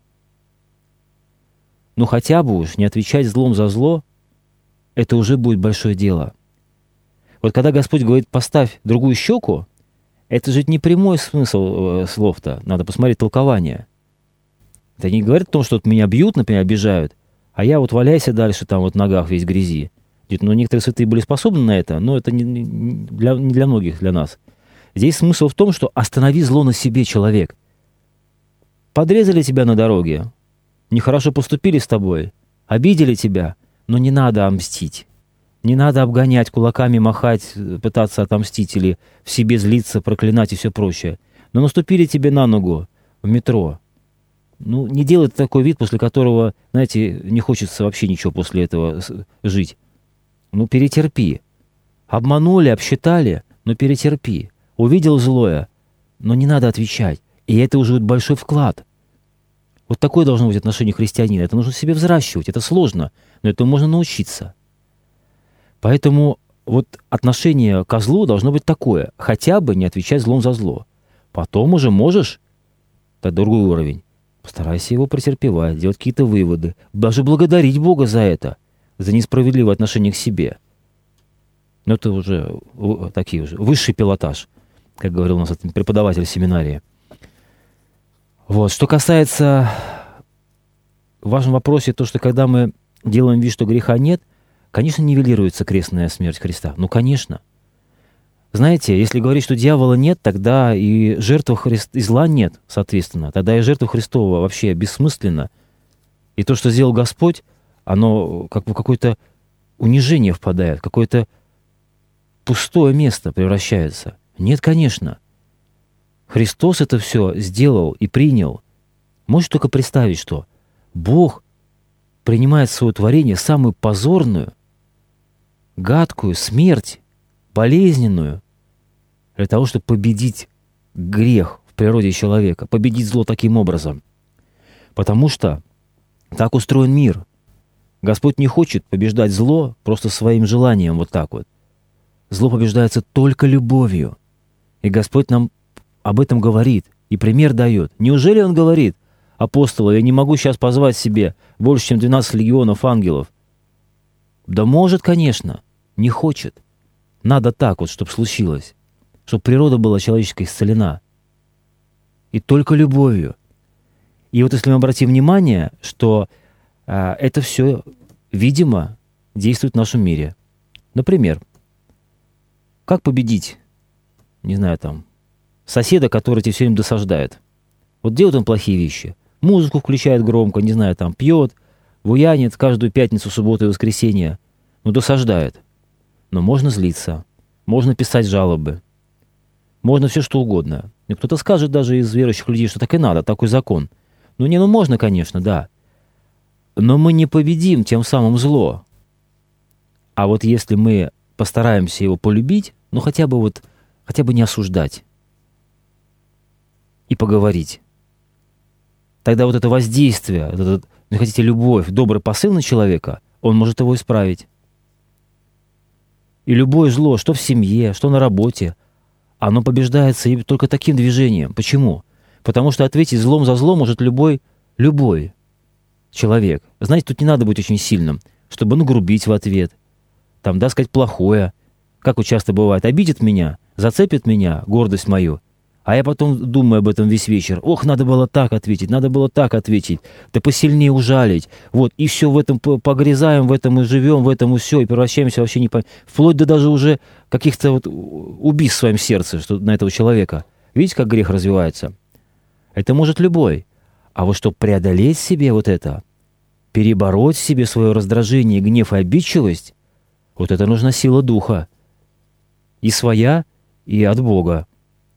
Но хотя бы уж не отвечать злом за зло, это уже будет большое дело. Вот когда Господь говорит, поставь другую щеку, это же не прямой смысл э, слов-то. Надо посмотреть толкование. Это не говорит о том, что вот меня бьют, например, обижают, а я вот валяйся дальше там вот в ногах весь грязи. Ну, некоторые святые были способны на это, но это не для, не для многих, для нас. Здесь смысл в том, что останови зло на себе, человек. Подрезали тебя на дороге, нехорошо поступили с тобой, обидели тебя, но не надо мстить. Не надо обгонять, кулаками махать, пытаться отомстить или в себе злиться, проклинать и все прочее. Но наступили тебе на ногу в метро. Ну, не делай такой вид, после которого, знаете, не хочется вообще ничего после этого жить. Ну, перетерпи. Обманули, обсчитали, но перетерпи. Увидел злое. но не надо отвечать. И это уже большой вклад. Вот такое должно быть отношение христианина. Это нужно себе взращивать. Это сложно, но этому можно научиться. Поэтому вот отношение к злу должно быть такое. Хотя бы не отвечать злом за зло. Потом уже можешь, это другой уровень, постарайся его претерпевать, делать какие-то выводы, даже благодарить Бога за это, за несправедливое отношение к себе. Но это уже такие уже, высший пилотаж, как говорил у нас этот преподаватель семинарии. Вот. Что касается в вашем вопросе, то, что когда мы делаем вид, что греха нет, конечно, нивелируется крестная смерть Христа. Ну, конечно. Знаете, если говорить, что дьявола нет, тогда и жертва Христ... и зла нет, соответственно. Тогда и жертва Христова вообще бессмысленна. И то, что сделал Господь, оно как бы какое-то унижение впадает, какое-то пустое место превращается. Нет, конечно. Христос это все сделал и принял. Можешь только представить, что Бог принимает свое творение самую позорную, гадкую смерть, болезненную, для того, чтобы победить грех в природе человека, победить зло таким образом. Потому что так устроен мир. Господь не хочет побеждать зло просто своим желанием вот так вот. Зло побеждается только любовью. И Господь нам об этом говорит и пример дает. Неужели Он говорит, апостолы, я не могу сейчас позвать себе больше, чем 12 легионов ангелов? Да может, конечно, не хочет. Надо так вот, чтобы случилось чтобы природа была человеческая исцелена. И только любовью. И вот если мы обратим внимание, что э, это все, видимо, действует в нашем мире. Например, как победить, не знаю, там, соседа, который тебе все время досаждает? Вот делает он плохие вещи. Музыку включает громко, не знаю, там, пьет, буянит каждую пятницу, субботу и воскресенье. Ну, досаждает. Но можно злиться, можно писать жалобы, можно все что угодно. И кто-то скажет даже из верующих людей, что так и надо, такой закон. Ну не, ну можно, конечно, да. Но мы не победим тем самым зло. А вот если мы постараемся его полюбить, ну хотя бы вот, хотя бы не осуждать и поговорить, тогда вот это воздействие, вот это, ну, хотите, любовь, добрый посыл на человека, он может его исправить. И любое зло, что в семье, что на работе – оно побеждается только таким движением. Почему? Потому что ответить злом за зло может любой, любой человек. Знаете, тут не надо быть очень сильным, чтобы нагрубить в ответ, там, да, сказать плохое. Как вот часто бывает, обидит меня, зацепит меня, гордость мою, а я потом думаю об этом весь вечер. Ох, надо было так ответить, надо было так ответить. Да посильнее ужалить. Вот, и все в этом погрязаем, в этом и живем, в этом и все, и превращаемся вообще не по... Вплоть до даже уже каких-то вот убийств в своем сердце что, на этого человека. Видите, как грех развивается? Это может любой. А вот чтобы преодолеть себе вот это, перебороть себе свое раздражение, гнев и обидчивость, вот это нужна сила духа. И своя, и от Бога.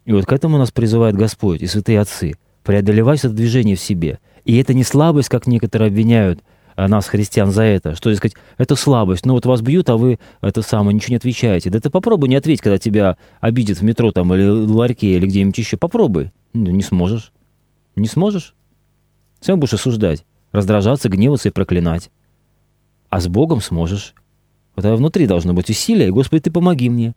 И вот к этому нас призывает Господь и святые отцы. Преодолевать это движение в себе. И это не слабость, как некоторые обвиняют а, нас, христиан, за это. Что, сказать, это слабость. Ну вот вас бьют, а вы это самое, ничего не отвечаете. Да ты попробуй не ответить, когда тебя обидят в метро там или в ларьке или где-нибудь еще. Попробуй. Ну, не сможешь. Не сможешь. Сам будешь осуждать, раздражаться, гневаться и проклинать. А с Богом сможешь. Вот внутри должно быть усилие. Господи, ты помоги мне.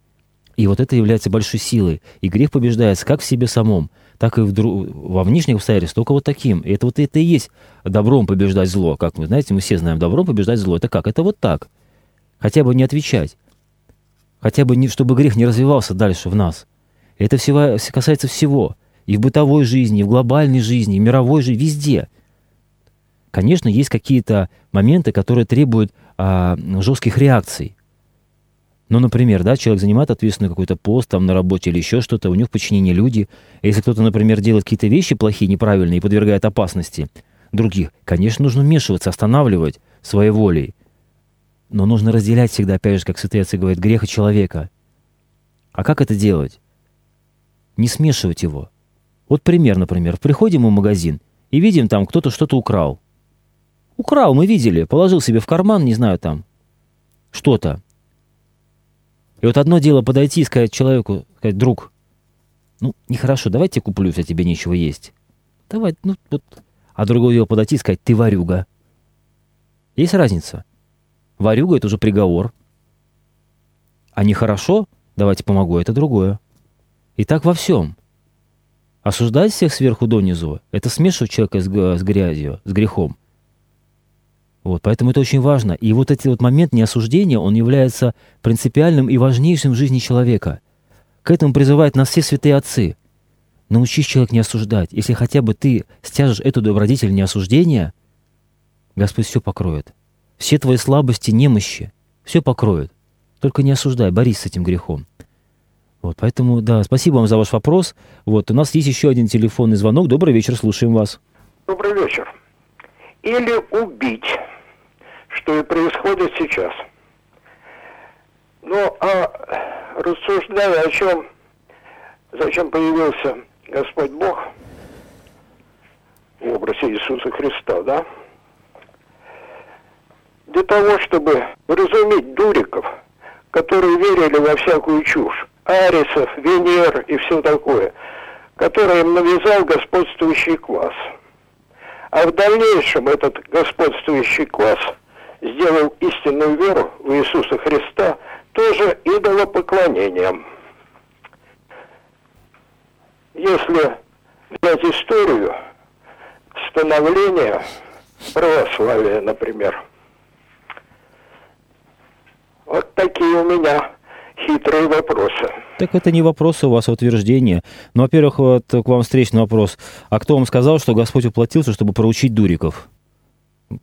И вот это является большой силой. И грех побеждается как в себе самом, так и в дру... во внешних обстоятельствах, только вот таким. И это вот это и есть добром побеждать зло. Как вы знаете, мы все знаем, добром побеждать зло. Это как? Это вот так. Хотя бы не отвечать. Хотя бы, не, чтобы грех не развивался дальше в нас. Это всего, касается всего. И в бытовой жизни, и в глобальной жизни, и в мировой жизни, везде. Конечно, есть какие-то моменты, которые требуют а, жестких реакций. Ну, например, да, человек занимает ответственный какой-то пост там на работе или еще что-то, у него в подчинении люди. Если кто-то, например, делает какие-то вещи плохие, неправильные и подвергает опасности других, конечно, нужно вмешиваться, останавливать своей волей. Но нужно разделять всегда, опять же, как святые отцы говорят, грех и человека. А как это делать? Не смешивать его. Вот пример, например. Приходим мы в магазин и видим там, кто-то что-то украл. Украл, мы видели, положил себе в карман, не знаю, там, что-то. И вот одно дело подойти и сказать человеку, сказать, друг, ну, нехорошо, давай тебе куплю, если тебе нечего есть. Давай, ну, вот. А другой его подойти и сказать, ты варюга. Есть разница. Варюга — это уже приговор. А нехорошо, давайте помогу, это другое. И так во всем. Осуждать всех сверху донизу — это смешивать человека с, с грязью, с грехом. Вот, поэтому это очень важно. И вот этот вот момент неосуждения, он является принципиальным и важнейшим в жизни человека. К этому призывают нас все святые отцы. Научись человек не осуждать. Если хотя бы ты стяжешь эту добродетель неосуждения, Господь все покроет. Все твои слабости, немощи, все покроет. Только не осуждай, борись с этим грехом. Вот, поэтому, да, спасибо вам за ваш вопрос. Вот, у нас есть еще один телефонный звонок. Добрый вечер, слушаем вас. Добрый вечер. Или убить что и происходит сейчас. Ну, а рассуждая о чем, зачем появился Господь Бог в образе Иисуса Христа, да? Для того, чтобы разуметь дуриков, которые верили во всякую чушь, арисов, Венер и все такое, которое им навязал господствующий класс. А в дальнейшем этот господствующий класс – сделал истинную веру в Иисуса Христа тоже идолопоклонением. Если взять историю становления православия, например, вот такие у меня хитрые вопросы. Так это не вопросы у вас, а утверждение. Ну, во-первых, вот к вам встречный вопрос. А кто вам сказал, что Господь уплатился, чтобы проучить дуриков?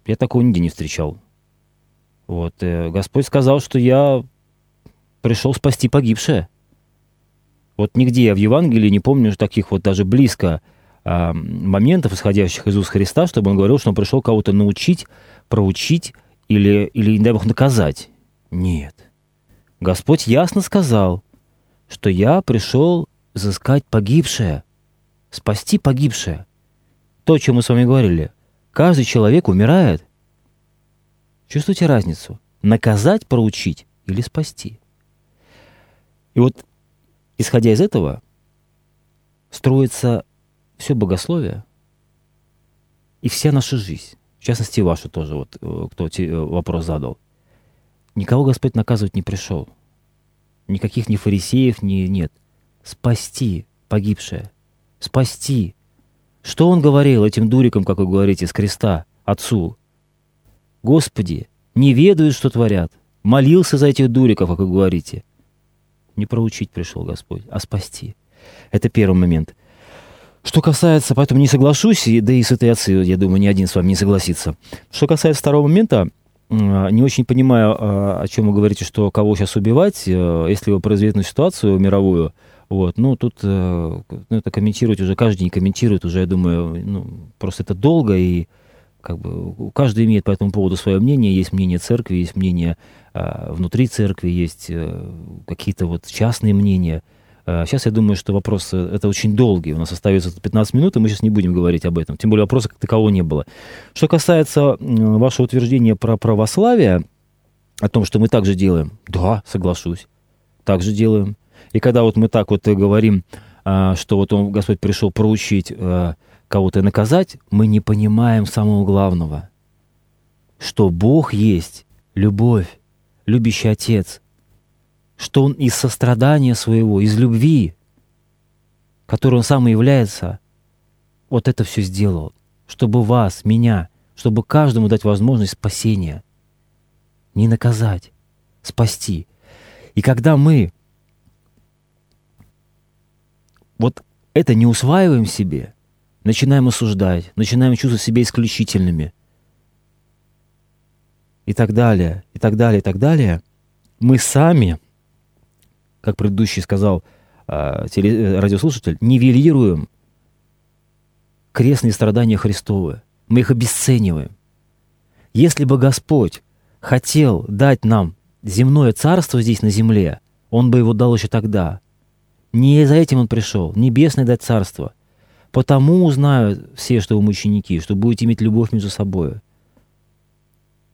Я такого нигде не встречал. Вот, э, Господь сказал, что я пришел спасти погибшее. Вот нигде я в Евангелии не помню таких вот даже близко а, моментов, исходящих из уст Христа, чтобы он говорил, что он пришел кого-то научить, проучить или, или, не дай Бог, наказать. Нет. Господь ясно сказал, что я пришел взыскать погибшее, спасти погибшее. То, о чем мы с вами говорили. Каждый человек умирает. Чувствуете разницу? Наказать, проучить или спасти? И вот, исходя из этого, строится все богословие и вся наша жизнь. В частности, ваша тоже, вот, э, кто э, вопрос задал. Никого Господь наказывать не пришел. Никаких ни фарисеев, ни нет. Спасти погибшее. Спасти. Что он говорил этим дурикам, как вы говорите, с креста, отцу? Господи, не ведают, что творят. Молился за этих дуриков, как вы говорите. Не проучить пришел Господь, а спасти. Это первый момент. Что касается, поэтому не соглашусь, да и святые отцы, я думаю, ни один с вами не согласится. Что касается второго момента, не очень понимаю, а, о чем вы говорите, что кого сейчас убивать, э, если вы произведете ситуацию мировую, вот, ну, тут э, ну, это комментировать уже каждый не комментирует, уже, я думаю, ну, просто это долго, и как бы каждый имеет по этому поводу свое мнение, есть мнение церкви, есть мнение э, внутри церкви, есть э, какие-то вот частные мнения. Э, сейчас я думаю, что вопрос э, это очень долгий, у нас остается 15 минут, и мы сейчас не будем говорить об этом, тем более вопроса как такового не было. Что касается э, вашего утверждения про православие, о том, что мы так же делаем, да, соглашусь, так же делаем. И когда вот мы так вот говорим, э, что вот он, Господь пришел проучить э, кого-то наказать, мы не понимаем самого главного, что Бог есть любовь, любящий Отец, что Он из сострадания своего, из любви, которой Он сам и является, вот это все сделал, чтобы вас, меня, чтобы каждому дать возможность спасения, не наказать, спасти. И когда мы вот это не усваиваем себе – начинаем осуждать, начинаем чувствовать себя исключительными и так далее, и так далее, и так далее, мы сами, как предыдущий сказал э, теле, радиослушатель, нивелируем крестные страдания Христовы. Мы их обесцениваем. Если бы Господь хотел дать нам земное царство здесь на земле, Он бы его дал еще тогда. Не за этим Он пришел, небесное дать царство – Потому узнают все, что вы мученики, что будете иметь любовь между собой.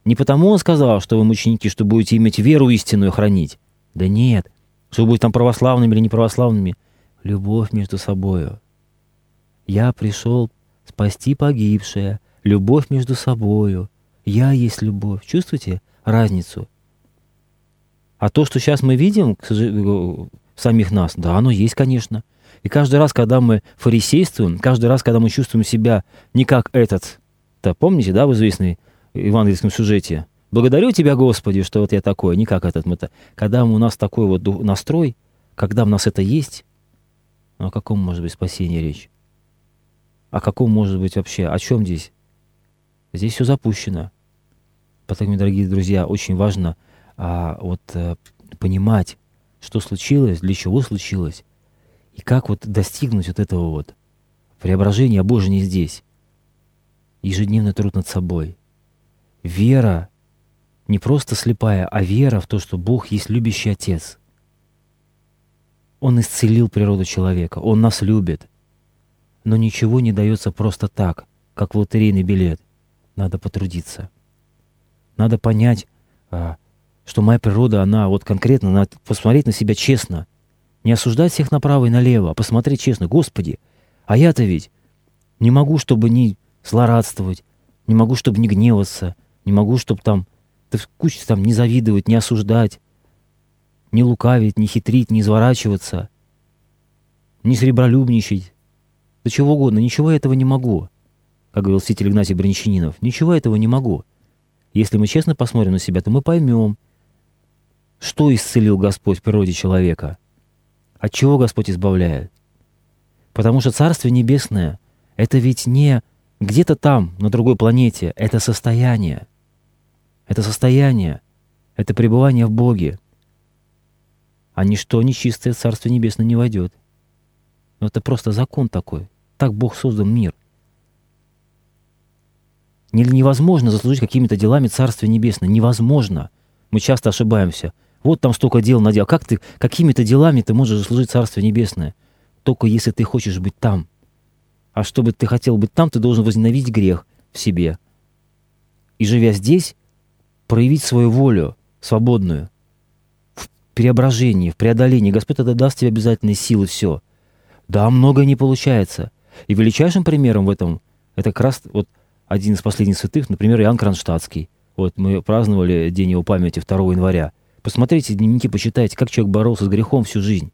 Не потому он сказал, что вы мученики, что будете иметь веру истинную хранить. Да нет, что вы будете там православными или неправославными. любовь между собою. Я пришел спасти погибшее, любовь между собою. Я есть любовь. Чувствуете разницу? А то, что сейчас мы видим, к сожалению, самих нас, да, оно есть, конечно. И каждый раз, когда мы фарисействуем, каждый раз, когда мы чувствуем себя не как этот, то помните, да, в известной евангельском сюжете, Благодарю Тебя, Господи, что вот я такой, не как этот. Мы-то. Когда у нас такой вот настрой, когда у нас это есть, ну, о каком может быть спасении речь? О каком может быть вообще? О чем здесь? Здесь все запущено. Поэтому, дорогие друзья, очень важно а, вот а, понимать, что случилось, для чего случилось, и как вот достигнуть вот этого вот преображения Божьего не здесь. Ежедневный труд над собой. Вера не просто слепая, а вера в то, что Бог есть любящий Отец. Он исцелил природу человека, Он нас любит. Но ничего не дается просто так, как лотерейный билет. Надо потрудиться. Надо понять, а, что моя природа, она вот конкретно, надо посмотреть на себя честно. Не осуждать всех направо и налево, а посмотреть честно. Господи, а я-то ведь не могу, чтобы не злорадствовать, не могу, чтобы не гневаться, не могу, чтобы там ты куча там не завидовать, не осуждать, не лукавить, не хитрить, не изворачиваться, не сребролюбничать. Да чего угодно, ничего этого не могу. Как говорил святитель Игнатий Брончининов, ничего этого не могу. Если мы честно посмотрим на себя, то мы поймем, что исцелил Господь в природе человека, от чего Господь избавляет. Потому что Царствие Небесное — это ведь не где-то там, на другой планете, это состояние — это состояние, это пребывание в Боге. А ничто нечистое в Царство Небесное не войдет. Но это просто закон такой. Так Бог создал мир. Невозможно заслужить какими-то делами Царствие Небесное. Невозможно. Мы часто ошибаемся. Вот там столько дел наделал. Как ты, какими-то делами ты можешь заслужить Царствие Небесное? Только если ты хочешь быть там. А чтобы ты хотел быть там, ты должен возненавидеть грех в себе. И живя здесь, проявить свою волю свободную в преображении, в преодолении. Господь тогда даст тебе обязательные силы, все. Да, многое не получается. И величайшим примером в этом, это как раз вот один из последних святых, например, Иоанн Кронштадтский. Вот мы праздновали День его памяти 2 января. Посмотрите дневники, почитайте, как человек боролся с грехом всю жизнь.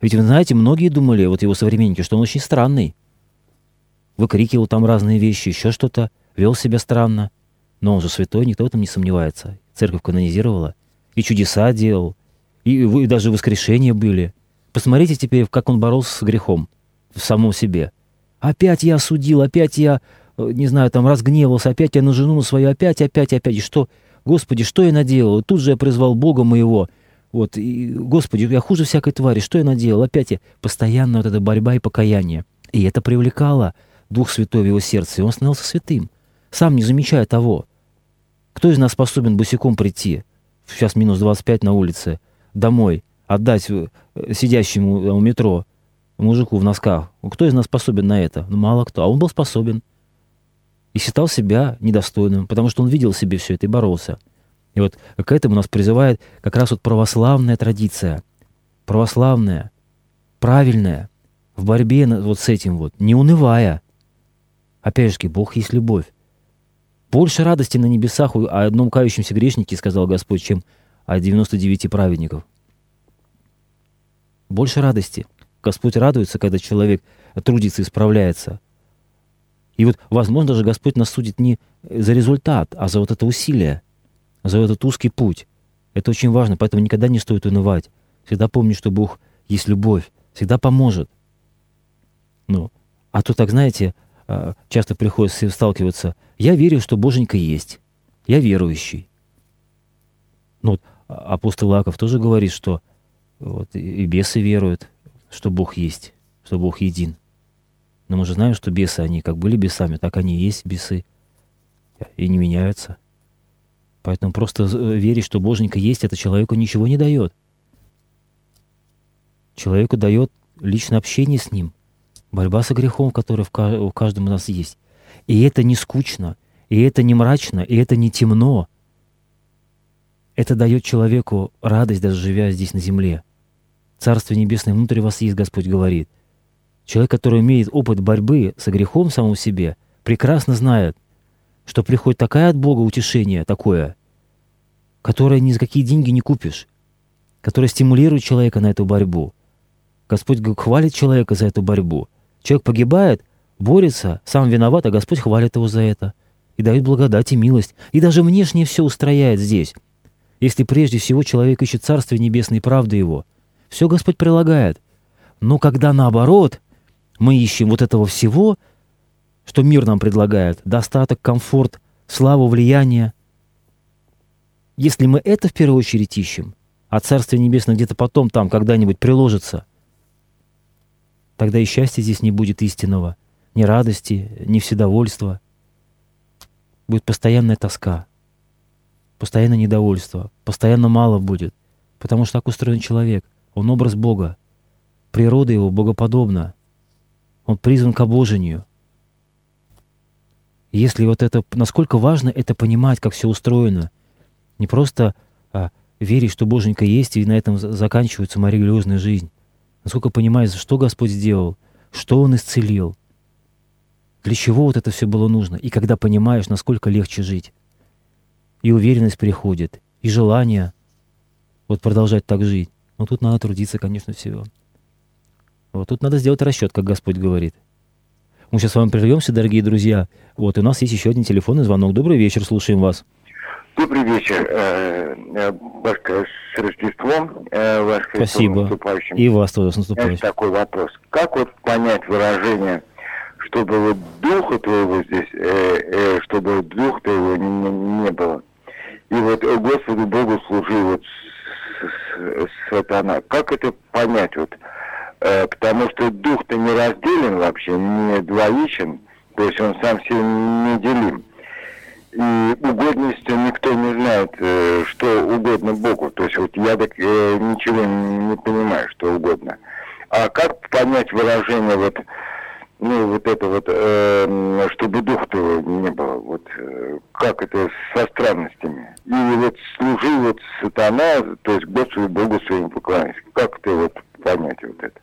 Ведь вы знаете, многие думали, вот его современники, что он очень странный. Выкрикивал там разные вещи, еще что-то, вел себя странно. Но он же святой, никто в этом не сомневается. Церковь канонизировала. И чудеса делал. И, и даже воскрешения были. Посмотрите теперь, как он боролся с грехом в самом себе. Опять я осудил, опять я, э, не знаю, там разгневался, опять я на жену свою, опять, опять, опять. И что, Господи, что я наделал? Тут же я призвал Бога моего. Вот, и, Господи, я хуже всякой твари, что я наделал? Опять я, постоянно вот эта борьба и покаяние. И это привлекало Дух Святой в его сердце, и он становился святым, сам не замечая того. Кто из нас способен босиком прийти, сейчас минус 25 на улице, домой, отдать э, сидящему у метро мужику в носках? Кто из нас способен на это? Ну, мало кто. А он был способен. И считал себя недостойным, потому что он видел себе все это и боролся. И вот к этому нас призывает как раз вот православная традиция. Православная, правильная, в борьбе вот с этим вот, не унывая. Опять же, Бог есть любовь. Больше радости на небесах о одном кающемся грешнике, сказал Господь, чем о 99 праведников. Больше радости. Господь радуется, когда человек трудится и справляется. И вот, возможно, даже Господь нас судит не за результат, а за вот это усилие, за этот узкий путь. Это очень важно, поэтому никогда не стоит унывать. Всегда помни, что Бог есть любовь, всегда поможет. Ну, а то так, знаете, а, часто приходится сталкиваться, я верю, что Боженька есть, я верующий. Ну, вот апостол Лаков тоже говорит, что вот, и бесы веруют, что Бог есть, что Бог един. Но мы же знаем, что бесы, они как были бесами, так они и есть бесы. И не меняются. Поэтому просто верить, что Боженька есть, это человеку ничего не дает. Человеку дает личное общение с ним – борьба со грехом, который в каждом из нас есть. И это не скучно, и это не мрачно, и это не темно. Это дает человеку радость, даже живя здесь на земле. Царство Небесное внутри вас есть, Господь говорит. Человек, который имеет опыт борьбы со грехом в самом себе, прекрасно знает, что приходит такая от Бога утешение такое, которое ни за какие деньги не купишь, которое стимулирует человека на эту борьбу. Господь хвалит человека за эту борьбу. Человек погибает, борется, сам виноват, а Господь хвалит его за это и дает благодать и милость. И даже внешне все устрояет здесь. Если прежде всего человек ищет Царствие Небесное и правды Его, все Господь прилагает. Но когда наоборот, мы ищем вот этого всего, что мир нам предлагает, достаток, комфорт, славу, влияние, если мы это в первую очередь ищем, а Царствие Небесное где-то потом там когда-нибудь приложится, тогда и счастья здесь не будет истинного, ни радости, ни вседовольства. Будет постоянная тоска, постоянное недовольство, постоянно мало будет, потому что так устроен человек. Он образ Бога, природа его богоподобна, он призван к обожению. Если вот это, насколько важно это понимать, как все устроено, не просто а, верить, что Боженька есть, и на этом заканчивается моя религиозная жизнь. Насколько понимать, что Господь сделал, что Он исцелил, для чего вот это все было нужно. И когда понимаешь, насколько легче жить. И уверенность приходит, и желание вот продолжать так жить. Но тут надо трудиться, конечно, всего. Вот тут надо сделать расчет, как Господь говорит. Мы сейчас с вами прервемся, дорогие друзья. Вот, и у нас есть еще один телефонный звонок. Добрый вечер, слушаем вас. Добрый вечер. Башка, э, с Рождеством. Э, Ваш Спасибо. И вас тоже с наступающим. Такой вопрос. Как вот понять выражение, чтобы вот духа твоего здесь, э, э, чтобы дух твоего не, не было? И вот Господу Богу служи вот сатана. Как это понять? Вот, э, потому что дух-то не разделен вообще, не двоичен, то есть он сам себе не делим. И угодностью никто не знает, э, что угодно Богу. То есть вот я так э, ничего не понимаю, что угодно. А как понять выражение вот ну, вот это вот, э, чтобы дух твоего не было, вот, э, как это со странностями. И вот служи вот сатана, то есть Господу Богу своему поклоняйся. Как это вот понять вот это?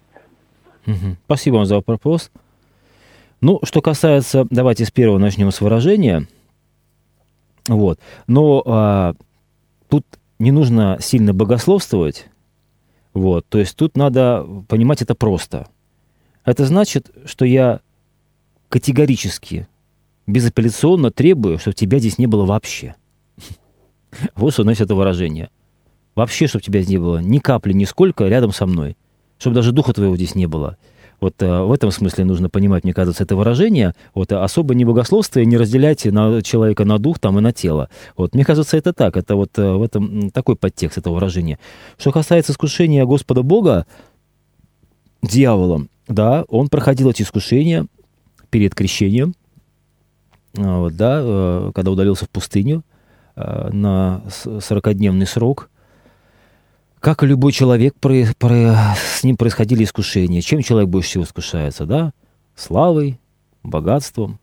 Угу. Спасибо вам за вопрос. Ну, что касается, давайте с первого начнем с выражения. Вот. Но а, тут не нужно сильно богословствовать. Вот. То есть тут надо понимать это просто – это значит, что я категорически, безапелляционно требую, чтобы тебя здесь не было вообще. <laughs> Вот что значит это выражение. Вообще, чтобы тебя здесь не было ни капли, ни сколько рядом со мной. Чтобы даже духа твоего здесь не было. Вот э, в этом смысле нужно понимать, мне кажется, это выражение. Вот особо не богословствие, не разделяйте на человека на дух там и на тело. Вот мне кажется, это так. Это вот э, в этом такой подтекст этого выражения. Что касается искушения Господа Бога дьяволом, да, он проходил эти искушения перед крещением, а, вот, да, э, когда удалился в пустыню э, на 40-дневный срок. Как любой человек, про, про, с ним происходили искушения. Чем человек больше всего искушается, да? Славой, богатством.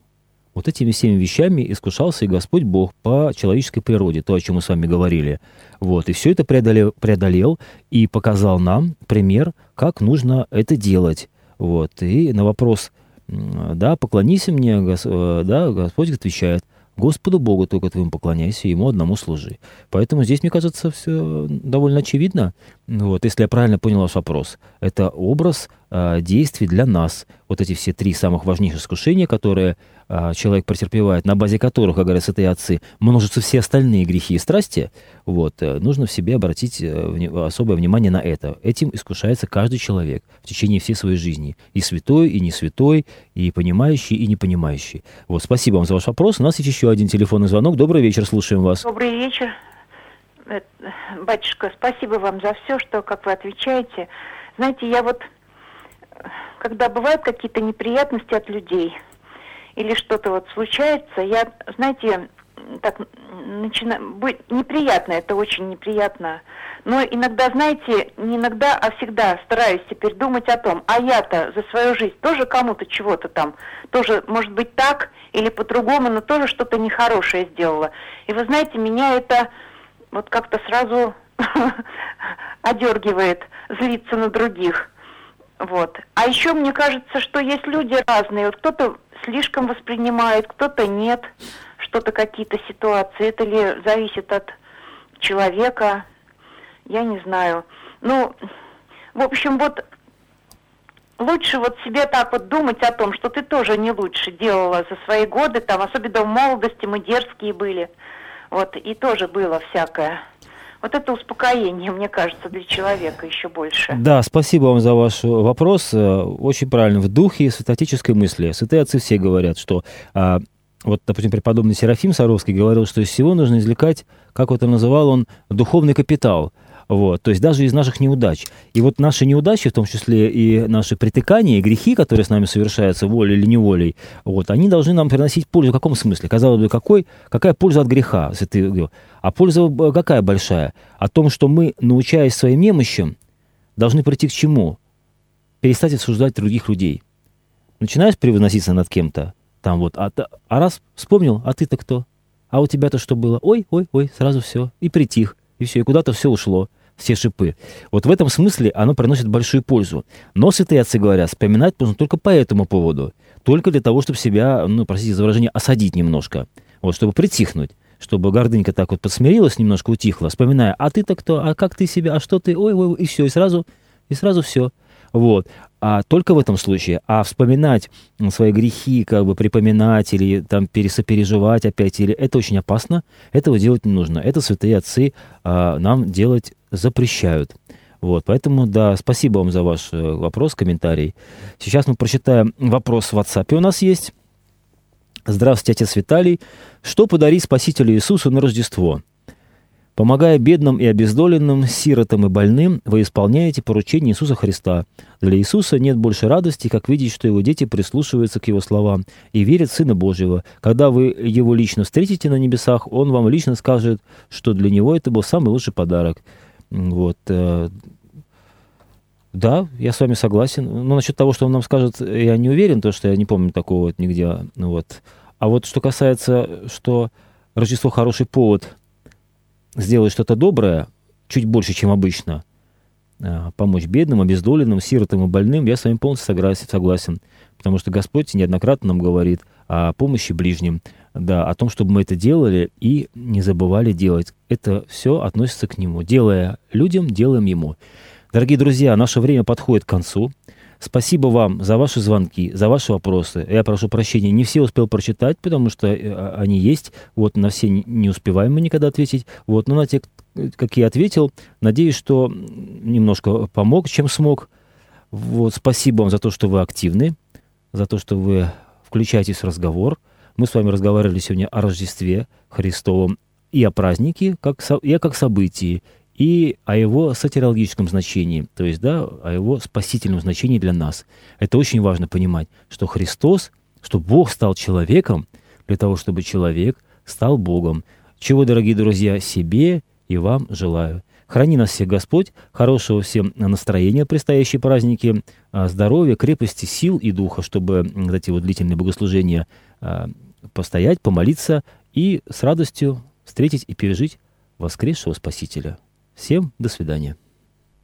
Вот этими всеми вещами искушался и Господь Бог по человеческой природе, то, о чем мы с вами говорили. Вот, и все это преодолел, преодолел и показал нам пример, как нужно это делать. Вот. И на вопрос, да, поклонись мне, э, да, Господь отвечает, Господу Богу только твоему поклоняйся, Ему одному служи. Поэтому здесь, мне кажется, все довольно очевидно. Вот, если я правильно понял ваш вопрос, это образ э, действий для нас. Вот эти все три самых важнейших искушения, которые человек претерпевает, на базе которых, как говорят святые отцы, множатся все остальные грехи и страсти, вот, э, нужно в себе обратить э, особое внимание на это. Этим искушается каждый человек в течение всей своей жизни. И святой, и не святой, и понимающий, и не понимающий. Вот, спасибо вам за ваш вопрос. У нас есть еще один телефонный звонок. Добрый вечер, слушаем вас. Добрый вечер. Э, батюшка, спасибо вам за все, что, как вы отвечаете. Знаете, я вот, когда бывают какие-то неприятности от людей – или что-то вот случается, я, знаете, так начинаю, будет неприятно, это очень неприятно. Но иногда, знаете, не иногда, а всегда стараюсь теперь думать о том, а я-то за свою жизнь тоже кому-то чего-то там, тоже, может быть, так или по-другому, но тоже что-то нехорошее сделала. И вы знаете, меня это вот как-то сразу <laughs> одергивает злиться на других. Вот. А еще мне кажется, что есть люди разные. Вот кто-то слишком воспринимает, кто-то нет, что-то какие-то ситуации. Это ли зависит от человека? Я не знаю. Ну, в общем, вот лучше вот себе так вот думать о том, что ты тоже не лучше делала за свои годы, там, особенно в молодости мы дерзкие были, вот, и тоже было всякое. Вот это успокоение, мне кажется, для человека еще больше. Да, спасибо вам за ваш вопрос. Э, очень правильно. В духе святотической мысли. Святые отцы все говорят, что а, вот, допустим, преподобный Серафим Саровский говорил, что из всего нужно извлекать, как вот он называл он, духовный капитал – вот, то есть даже из наших неудач. И вот наши неудачи, в том числе и наши притыкания, и грехи, которые с нами совершаются волей или неволей, вот, они должны нам приносить пользу. В каком смысле? Казалось бы, какой, какая польза от греха? Ты, а польза э, какая большая? О том, что мы, научаясь своим немощам, должны прийти к чему? Перестать осуждать других людей. Начинаешь превозноситься над кем-то, там вот, а, а раз вспомнил, а ты-то кто? А у тебя-то что было? Ой, ой, ой, сразу все. И притих. И все, и куда-то все ушло все шипы. Вот в этом смысле оно приносит большую пользу. Но святые отцы говорят, вспоминать нужно только по этому поводу. Только для того, чтобы себя, ну, простите за выражение, осадить немножко. Вот, чтобы притихнуть чтобы гордынька так вот подсмирилась, немножко утихла, вспоминая, а ты-то кто, а как ты себя, а что ты, ой, ой, и все, и сразу, и сразу все. Вот. А только в этом случае. А вспоминать свои грехи, как бы припоминать или там пересопереживать опять, или это очень опасно, этого делать не нужно. Это святые отцы а, нам делать запрещают. Вот, поэтому, да, спасибо вам за ваш э, вопрос, комментарий. Сейчас мы прочитаем вопрос в WhatsApp у нас есть. Здравствуйте, отец Виталий. Что подарить Спасителю Иисусу на Рождество? Помогая бедным и обездоленным, сиротам и больным, вы исполняете поручение Иисуса Христа. Для Иисуса нет больше радости, как видеть, что его дети прислушиваются к его словам и верят в Сына Божьего. Когда вы его лично встретите на небесах, он вам лично скажет, что для него это был самый лучший подарок. Вот. Э, да, я с вами согласен. Но насчет того, что он нам скажет, я не уверен, потому что я не помню такого вот нигде. Вот. А вот что касается, что Рождество хороший повод – сделать что-то доброе, чуть больше, чем обычно, а, помочь бедным, обездоленным, сиротам и больным, я с вами полностью согласен. Потому что Господь неоднократно нам говорит о помощи ближним, да, о том, чтобы мы это делали и не забывали делать. Это все относится к Нему. Делая людям, делаем Ему. Дорогие друзья, наше время подходит к концу. Спасибо вам за ваши звонки, за ваши вопросы. Я прошу прощения, не все успел прочитать, потому что э, а, они есть. Вот на все не успеваем мы никогда ответить. Вот, но на те, как я ответил, надеюсь, что немножко помог, чем смог. Вот, спасибо вам за то, что вы активны, за то, что вы включаетесь в разговор. Мы с вами разговаривали сегодня о Рождестве Христовом и о празднике, как, и как событии, и о его сатирологическом значении, то есть, да, о его спасительном значении для нас. Это очень важно понимать, что Христос, что Бог стал человеком для того, чтобы человек стал Богом. Чего, дорогие друзья, себе и вам желаю. Храни нас всех Господь, хорошего всем настроения предстоящие праздники, а, здоровья, крепости, сил и духа, чтобы эти вот длительные богослужения а, постоять, помолиться и с радостью встретить и пережить воскресшего Спасителя. Всем до свидания.